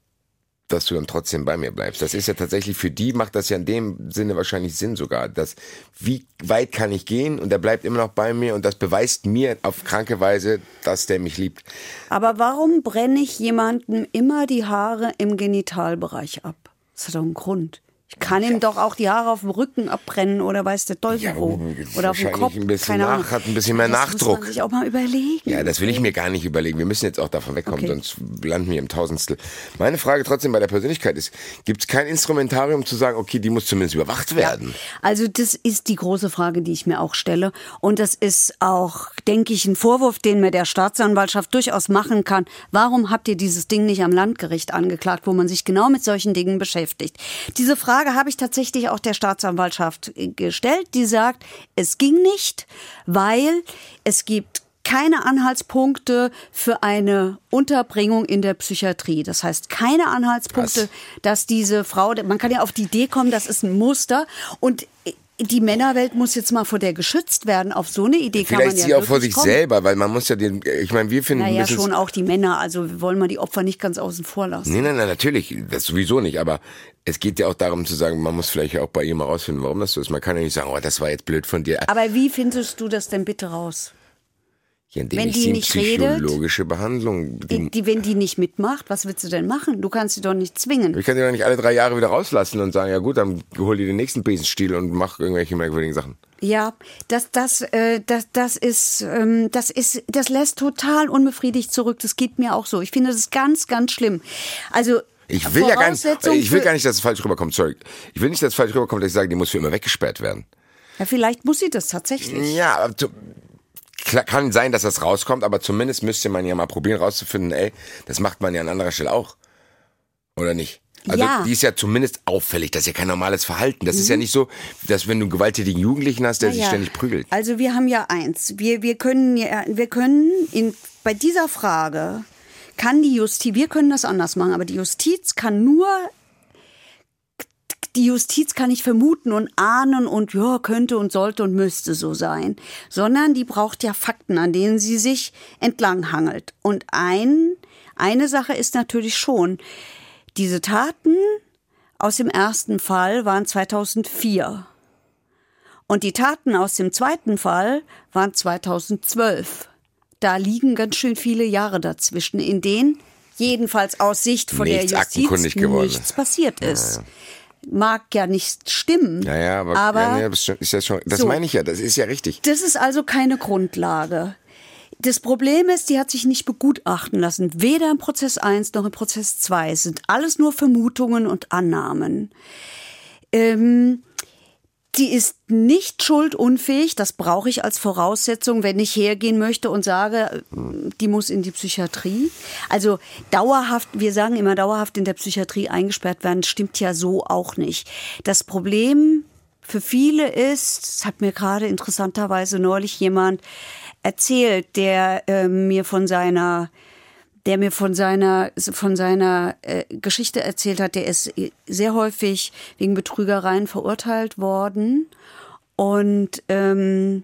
dass du dann trotzdem bei mir bleibst. Das ist ja tatsächlich für die macht das ja in dem Sinne wahrscheinlich Sinn sogar, dass wie weit kann ich gehen und er bleibt immer noch bei mir und das beweist mir auf kranke Weise, dass der mich liebt. Aber warum brenne ich jemandem immer die Haare im Genitalbereich ab? Das hat doch einen Grund. Ich kann ihm doch auch die Haare auf dem Rücken abbrennen oder weiß der Teufel Ja, wo. das Oder auf dem Kopf. ein bisschen Keine nach- hat ein bisschen mehr das Nachdruck. Muss man sich auch mal überlegen. Ja, das will ich mir gar nicht überlegen. Wir müssen jetzt auch davon wegkommen, Okay. sonst landen wir im Tausendstel. Meine Frage trotzdem bei der Persönlichkeit ist, gibt es kein Instrumentarium zu sagen, okay, die muss zumindest überwacht werden? Also das ist die große Frage, die ich mir auch stelle. Und das ist auch, denke ich, ein Vorwurf, den mir der Staatsanwaltschaft durchaus machen kann. Warum habt ihr dieses Ding nicht am Landgericht angeklagt, wo man sich genau mit solchen Dingen beschäftigt? Diese Frage habe ich tatsächlich auch der Staatsanwaltschaft äh, gestellt. Die sagt, es ging nicht, weil es gibt keine Anhaltspunkte für eine Unterbringung in der Psychiatrie. Das heißt, keine Anhaltspunkte, Was? dass diese Frau, man kann ja auf die Idee kommen, das ist ein Muster und die Männerwelt muss jetzt mal vor der geschützt werden. Auf so eine Idee kann Vielleicht man ja sie auch vor sich kommen. selber, weil man muss ja den, ich meine, wir finden Naja, schon auch die Männer. Also wir wollen mal die Opfer nicht ganz außen vor lassen. Nee, nein, nein, natürlich, das sowieso nicht, aber es geht ja auch darum zu sagen, man muss vielleicht auch bei ihr mal rausfinden, warum das so ist. Man kann ja nicht sagen, oh, das war jetzt blöd von dir. Aber wie findest du das denn bitte raus? Ja, indem wenn ich die sie nicht redet, psychologische Behandlung. die, die, wenn die nicht mitmacht, was willst du denn machen? Du kannst sie doch nicht zwingen. Ich kann die doch nicht alle drei Jahre wieder rauslassen und sagen, ja gut, dann hol dir den nächsten Besenstiel und mach irgendwelche merkwürdigen Sachen. Ja, das, das, äh, das, das ist, ähm, das ist, das lässt total unbefriedigt zurück. Das geht mir auch so. Ich finde das ganz, ganz schlimm. Also Ich will ja gar nicht, ich will gar nicht, dass es falsch rüberkommt, sorry. Ich will nicht, dass es falsch rüberkommt, dass ich sage, die muss für immer weggesperrt werden. Ja, vielleicht muss sie das tatsächlich. Ja, aber kann sein, dass das rauskommt, aber zumindest müsste man ja mal probieren rauszufinden, ey, das macht man ja an anderer Stelle auch. Oder nicht? Also Ja. die ist ja zumindest auffällig, das ist ja kein normales Verhalten. Das ist ja nicht so, dass wenn du einen gewalttätigen Jugendlichen hast, der sich Mhm. Ja. ständig prügelt. Also wir haben ja eins. Wir, wir können, ja, wir können in, bei dieser Frage kann die Justiz, wir können das anders machen, aber die Justiz kann nur, die Justiz kann nicht vermuten und ahnen und ja, könnte und sollte und müsste so sein, sondern die braucht ja Fakten, an denen sie sich entlanghangelt. Und ein, eine Sache ist natürlich schon, diese Taten aus dem ersten Fall waren 2004. Und die Taten aus dem zweiten Fall waren 2012. Da liegen ganz schön viele Jahre dazwischen, in denen jedenfalls aus Sicht von Nichts der Justiz nichts ist. passiert ist. Mag ja nicht stimmen. Ja, ja, aber, aber ja, nee, das ist ja schon, das So. meine ich ja, das ist ja richtig. das ist also keine Grundlage. Das Problem ist, die hat sich nicht begutachten lassen. Weder im Prozess 1 noch im Prozess 2. Es sind alles nur Vermutungen und Annahmen. Ähm, die ist nicht schuldunfähig, das brauche ich als Voraussetzung, wenn ich hergehen möchte und sage, die muss in die Psychiatrie. Also dauerhaft, wir sagen immer dauerhaft in der Psychiatrie eingesperrt werden, stimmt ja so auch nicht. Das Problem für viele ist, das hat mir gerade interessanterweise neulich jemand erzählt, der äh, mir von seiner der mir von seiner von seiner äh, Geschichte erzählt hat, der ist sehr häufig wegen Betrügereien verurteilt worden und ähm,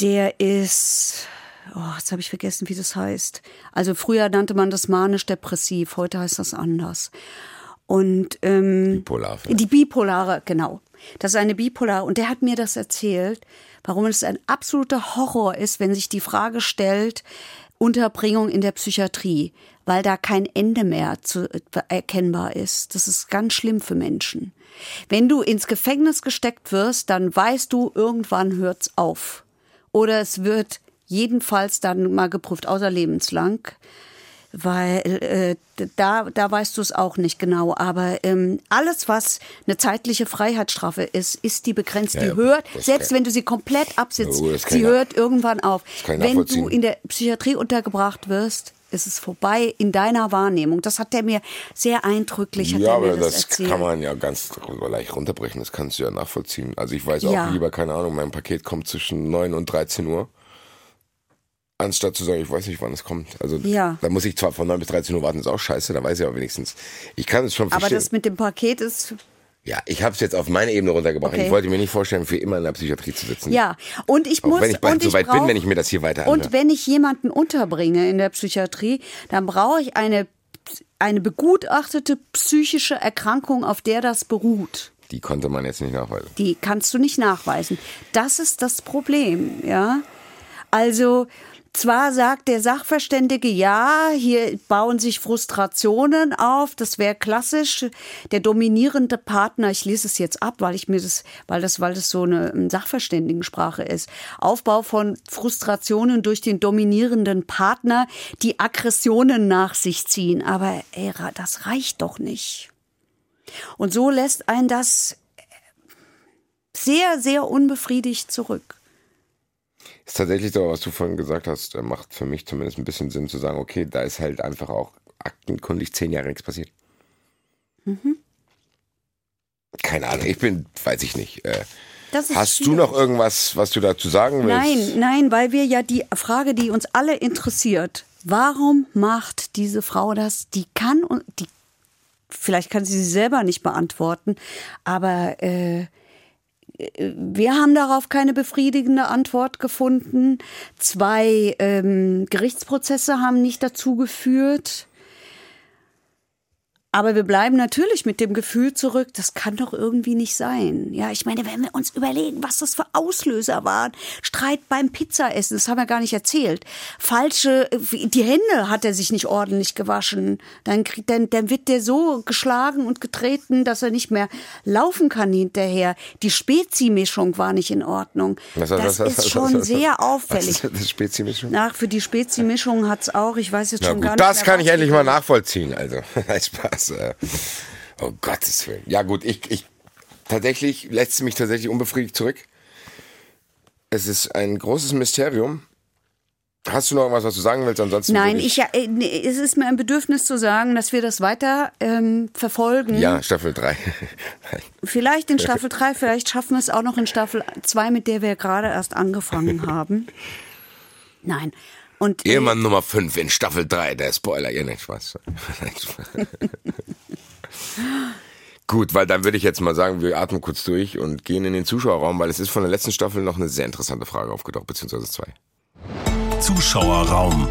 der ist oh, jetzt habe ich vergessen, wie das heißt. Also früher nannte man das manisch-depressiv, heute heißt das anders. Und ähm, Bipolar die bipolare, genau. Das ist eine bipolare. Und der hat mir das erzählt, warum es ein absoluter Horror ist, wenn sich die Frage stellt, Unterbringung in der Psychiatrie, weil da kein Ende mehr zu, erkennbar ist. Das ist ganz schlimm für Menschen. Wenn du ins Gefängnis gesteckt wirst, dann weißt du, irgendwann hört's auf. Oder es wird jedenfalls dann mal geprüft, außer lebenslang. Weil äh, da, da weißt du es auch nicht genau. Aber ähm, alles, was eine zeitliche Freiheitsstrafe ist, ist die begrenzt. Ja, die ja, hört, selbst kann- wenn du sie komplett absitzt, Oh, sie hört irgendwann auf. Wenn du in der Psychiatrie untergebracht wirst, ist es vorbei in deiner Wahrnehmung. Das hat der mir sehr eindrücklich Ja, er aber das, das, kann man ja ganz leicht runterbrechen, das kannst du ja nachvollziehen. Also ich weiß auch Ja. lieber, keine Ahnung, mein Paket kommt zwischen 9 und 13 Uhr. Anstatt zu sagen, ich weiß nicht, wann es kommt. Also Ja. da muss ich zwar von 9 bis 13 Uhr warten, ist auch scheiße, da weiß ich aber wenigstens. Ich kann es schon aber verstehen. das mit dem Paket ist ja, ich habe es jetzt auf meine Ebene runtergebracht. Okay. Ich wollte mir nicht vorstellen, für immer in der Psychiatrie zu sitzen. Ja, und ich Auch muss wenn ich bald und so weit bin, brauch- wenn ich mir das hier weiter Und anhöre. wenn ich jemanden unterbringe in der Psychiatrie, dann brauche ich eine eine begutachtete psychische Erkrankung, auf der das beruht. Die konnte man jetzt nicht nachweisen. Die kannst du nicht nachweisen. Das ist das Problem, ja. Also zwar sagt der Sachverständige, ja, hier bauen sich Frustrationen auf, das wäre klassisch. Der dominierende Partner, ich lese es jetzt ab, weil ich mir das, weil das, weil das so eine ähm, Sachverständigensprache ist. Aufbau von Frustrationen durch den dominierenden Partner, die Aggressionen nach sich ziehen. Aber ey, das reicht doch nicht. Und so lässt ein das sehr, sehr unbefriedigt zurück. Ist tatsächlich so, was du vorhin gesagt hast, äh, macht für mich zumindest ein bisschen Sinn zu sagen, okay, da ist halt einfach auch aktenkundig zehn Jahre nichts passiert. Mhm. Keine Ahnung, ich bin, weiß ich nicht. Äh, hast du schwierig. noch irgendwas, was du dazu sagen willst? Nein, nein, weil wir ja die Frage, die uns alle interessiert, warum macht diese Frau das? Die kann und die, vielleicht kann sie sie selber nicht beantworten, aber äh, wir haben darauf keine befriedigende Antwort gefunden. Zwei ähm, Gerichtsprozesse haben nicht dazu geführt. Aber wir bleiben natürlich mit dem Gefühl zurück, das kann doch irgendwie nicht sein. Ja, ich meine, wenn wir uns überlegen, was das für Auslöser waren. Streit beim Pizzaessen, das haben wir gar nicht erzählt. Falsche, die Hände hat er sich nicht ordentlich gewaschen. Dann, dann, dann wird der so geschlagen und getreten, dass er nicht mehr laufen kann hinterher. Die Spezimischung war nicht in Ordnung. Das was, was, ist schon sehr auffällig. Was ist das Spezimischung? Nach, für die Spezimischung hat's auch, ich weiß jetzt Na schon gut, gar nicht das kann ich endlich mal nachvollziehen. Also, Spaß. äh. Oh Gottes Willen. Ja gut, ich, ich tatsächlich lässt mich tatsächlich unbefriedigt zurück. Es ist ein großes Mysterium. Hast du noch irgendwas, was du sagen willst? Ansonsten Nein, ich, ja, äh, es ist mir ein Bedürfnis zu sagen, dass wir das weiter ähm, verfolgen. Ja, Staffel 3. Vielleicht in Staffel 3, vielleicht schaffen wir es auch noch in Staffel 2, mit der wir gerade erst angefangen haben. Nein. Und Ehemann Nummer 5 in Staffel 3, der Spoiler. Ja, nicht Spaß. Gut, weil dann würde ich jetzt mal sagen, wir atmen kurz durch und gehen in den Zuschauerraum, weil es ist von der letzten Staffel noch eine sehr interessante Frage aufgetaucht, beziehungsweise zwei. Zuschauerraum.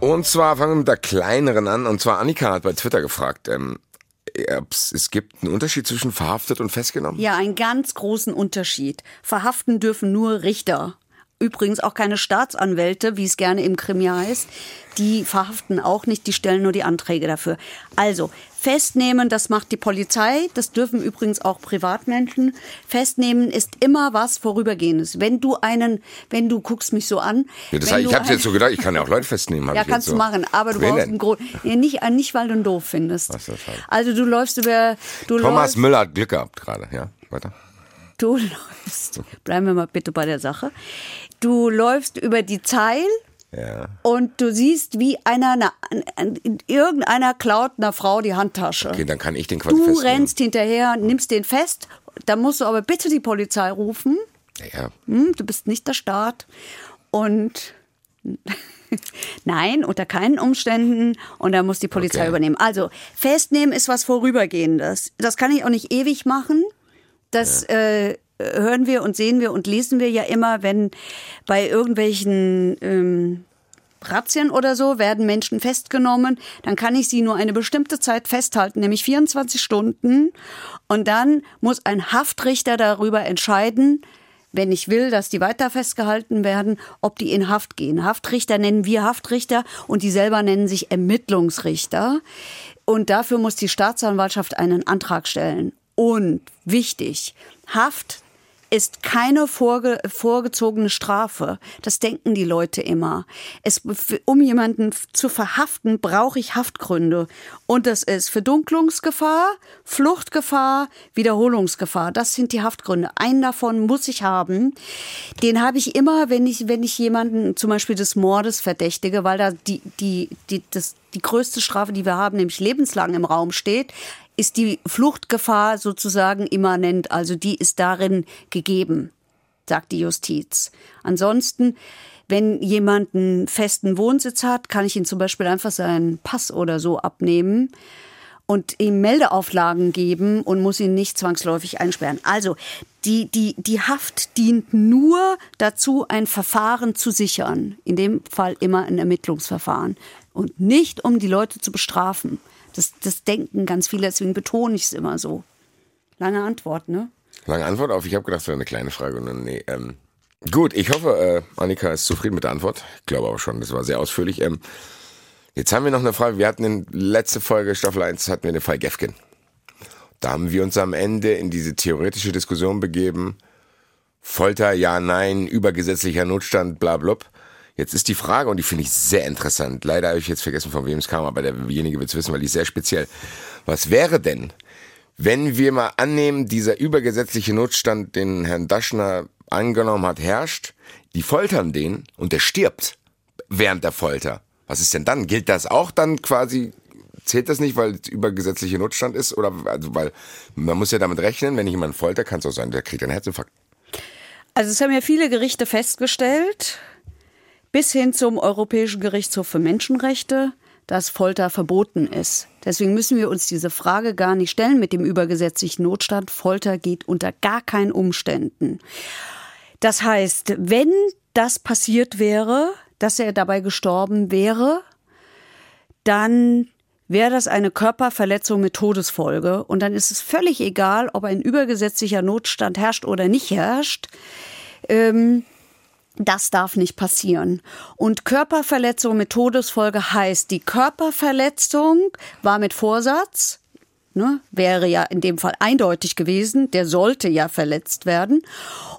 Und zwar fangen wir mit der kleineren an. Und zwar Annika hat bei Twitter gefragt, ähm, es gibt einen Unterschied zwischen verhaftet und festgenommen. ja, einen ganz großen Unterschied. Verhaften dürfen nur Richter. Übrigens auch keine Staatsanwälte, wie es gerne im Krimi heißt. Die verhaften auch nicht, die stellen nur die Anträge dafür. Also, festnehmen, das macht die Polizei, das dürfen übrigens auch Privatmenschen. Festnehmen ist immer was Vorübergehendes. Wenn du einen, wenn du guckst mich so an. Ja, das, wenn ich habe jetzt so gedacht, ich kann ja auch Leute festnehmen. Ja, kannst so. du machen, aber du Wen brauchst denn? einen Grund. Nee, nicht, äh, nicht, weil du ihn doof findest. Ach so, schade. Also du läufst über. Du Thomas läufst, Müller hat Glück gehabt gerade. Ja, weiter. Du läufst. Bleiben wir mal bitte bei der Sache. Du läufst über die Zeil Ja. und du siehst, wie einer, einer, irgendeiner klaut einer Frau die Handtasche. Okay, dann kann ich den quasi du festnehmen. rennst hinterher, nimmst den fest. Da musst du aber bitte die Polizei rufen. Ja, Hm, du bist nicht der Staat. Und nein, unter keinen Umständen. Und da muss die Polizei Okay. übernehmen. Also, festnehmen ist was Vorübergehendes. Das kann ich auch nicht ewig machen. Das äh, hören wir und sehen wir und lesen wir ja immer, wenn bei irgendwelchen ähm, Razzien oder so werden Menschen festgenommen, dann kann ich sie nur eine bestimmte Zeit festhalten, nämlich 24 Stunden. Und dann muss ein Haftrichter darüber entscheiden, wenn ich will, dass die weiter festgehalten werden, ob die in Haft gehen. Haftrichter nennen wir Haftrichter und die selber nennen sich Ermittlungsrichter. Und dafür muss die Staatsanwaltschaft einen Antrag stellen. Und wichtig, Haft ist keine vorge vorgezogene Strafe. Das denken die Leute immer. Es, um jemanden zu verhaften, brauche ich Haftgründe. Und das ist Verdunklungsgefahr, Fluchtgefahr, Wiederholungsgefahr. Das sind die Haftgründe. Einen davon muss ich haben. Den habe ich immer, wenn ich, wenn ich jemanden zum Beispiel des Mordes verdächtige, weil da die, die, die, das, die größte Strafe, die wir haben, nämlich lebenslang im Raum steht ist die Fluchtgefahr sozusagen immanent, also die ist darin gegeben, sagt die Justiz. Ansonsten, wenn jemand einen festen Wohnsitz hat, kann ich ihm zum Beispiel einfach seinen Pass oder so abnehmen und ihm Meldeauflagen geben und muss ihn nicht zwangsläufig einsperren. Also die, die, die Haft dient nur dazu, ein Verfahren zu sichern. In dem Fall immer ein Ermittlungsverfahren. Und nicht, um die Leute zu bestrafen. Das, das denken ganz viele, deswegen betone ich es immer so. Lange Antwort, ne? Lange Antwort auf. Ich habe gedacht, es wäre eine kleine Frage. Und dann, nee, ähm, gut, ich hoffe, äh, Annika ist zufrieden mit der Antwort. Ich glaube aber schon, das war sehr ausführlich. Ähm, jetzt haben wir noch eine Frage. Wir hatten in letzte Folge, Staffel 1, hatten wir den Fall Gefgen. Da haben wir uns am Ende in diese theoretische Diskussion begeben. Folter, ja, nein, übergesetzlicher Notstand, bla, bla. Jetzt ist die Frage, und die finde ich sehr interessant. Leider habe ich jetzt vergessen, von wem es kam, aber derjenige wird es wissen, weil die ist sehr speziell. Was wäre denn, wenn wir mal annehmen, dieser übergesetzliche Notstand, den Herrn Daschner angenommen hat, herrscht, die foltern den und der stirbt während der Folter. Was ist denn dann? Gilt das auch dann quasi? Zählt das nicht, weil es übergesetzliche Notstand ist? Oder also weil man muss ja damit rechnen, wenn ich jemanden folter, kann es auch sein, der kriegt einen Herzinfarkt. Also es haben ja viele Gerichte festgestellt, bis hin zum Europäischen Gerichtshof für Menschenrechte, dass Folter verboten ist. Deswegen müssen wir uns diese Frage gar nicht stellen mit dem übergesetzlichen Notstand. Folter geht unter gar keinen Umständen. Das heißt, wenn das passiert wäre, dass er dabei gestorben wäre, dann wäre das eine Körperverletzung mit Todesfolge. Und dann ist es völlig egal, ob ein übergesetzlicher Notstand herrscht oder nicht herrscht. Ähm, das darf nicht passieren. Und Körperverletzung mit Todesfolge heißt, die Körperverletzung war mit Vorsatz, ne, wäre ja in dem Fall eindeutig gewesen, der sollte ja verletzt werden.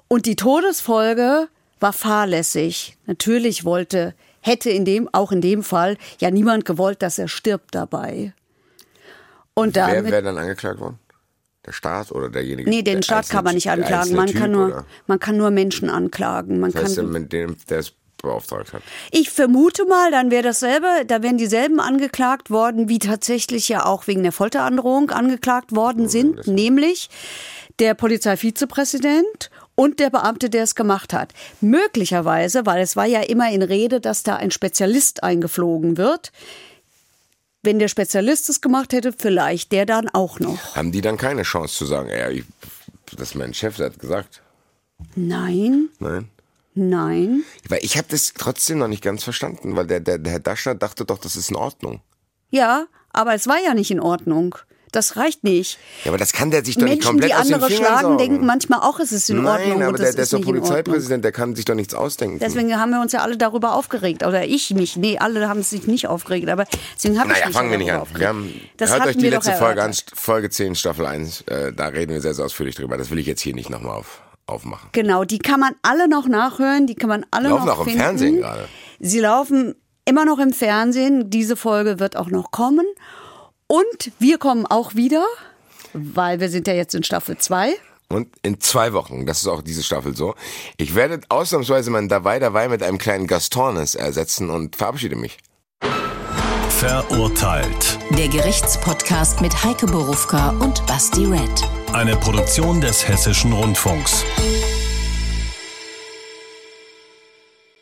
Und die Todesfolge war fahrlässig. Natürlich wollte, hätte in dem, auch in dem Fall, ja niemand gewollt, dass er stirbt dabei. Und Wer damit, wäre dann angeklagt worden? Der Staat oder derjenige? nee, den der Staat kann man nicht einzelne- anklagen. Man einzelne kann Typ, nur, oder? man kann nur Menschen anklagen. Man Das heißt, kann, mit dem, der es beauftragt hat. Ich vermute mal, dann wäre dasselbe, da wären dieselben angeklagt worden, wie tatsächlich ja auch wegen der Folterandrohung angeklagt worden sind, nämlich der Polizeivizepräsident und der Beamte, der es gemacht hat. Möglicherweise, weil es war ja immer in Rede, dass da ein Spezialist eingeflogen wird. Wenn der Spezialist es gemacht hätte, vielleicht der dann auch noch. Haben die dann keine Chance zu sagen, ey, ich, das ist mein Chef, der hat gesagt. Nein, Nein. nein. Weil ich habe das trotzdem noch nicht ganz verstanden, weil der, der, der Herr Daschner dachte doch, das ist in Ordnung. Ja, aber es war ja nicht in Ordnung. Das reicht nicht. Ja, aber das kann der sich doch nicht Menschen, komplett die aus den andere Fingern schlagen, saugen. denken manchmal auch, es ist in Nein, Ordnung. aber und der, das der ist doch nicht. Polizeipräsident, der kann sich doch nichts ausdenken. Deswegen haben wir uns ja alle darüber aufgeregt. Oder ich mich. Nee, alle haben sich nicht aufgeregt. Aber deswegen habe ich naja, mich fangen wir nicht an. Wir aufgeregt. haben, Das hört euch die wir letzte Folge an. Folge 10, Staffel 1. Äh, da reden wir sehr, sehr ausführlich drüber. Das will ich jetzt hier nicht nochmal auf, aufmachen. Genau, die kann man alle noch nachhören. Die kann man alle Laufen noch auch im finden. Fernsehen gerade. Sie laufen immer noch im Fernsehen. Diese Folge wird auch noch kommen. Und wir kommen auch wieder, weil wir sind ja jetzt in Staffel 2. Und in zwei Wochen, das ist auch diese Staffel so, ich werde ausnahmsweise meinen Dabei Dabei mit einem kleinen Gastornes ersetzen und verabschiede mich. Verurteilt. Der Gerichtspodcast mit Heike Borufka und Basti Red. Eine Produktion des Hessischen Rundfunks.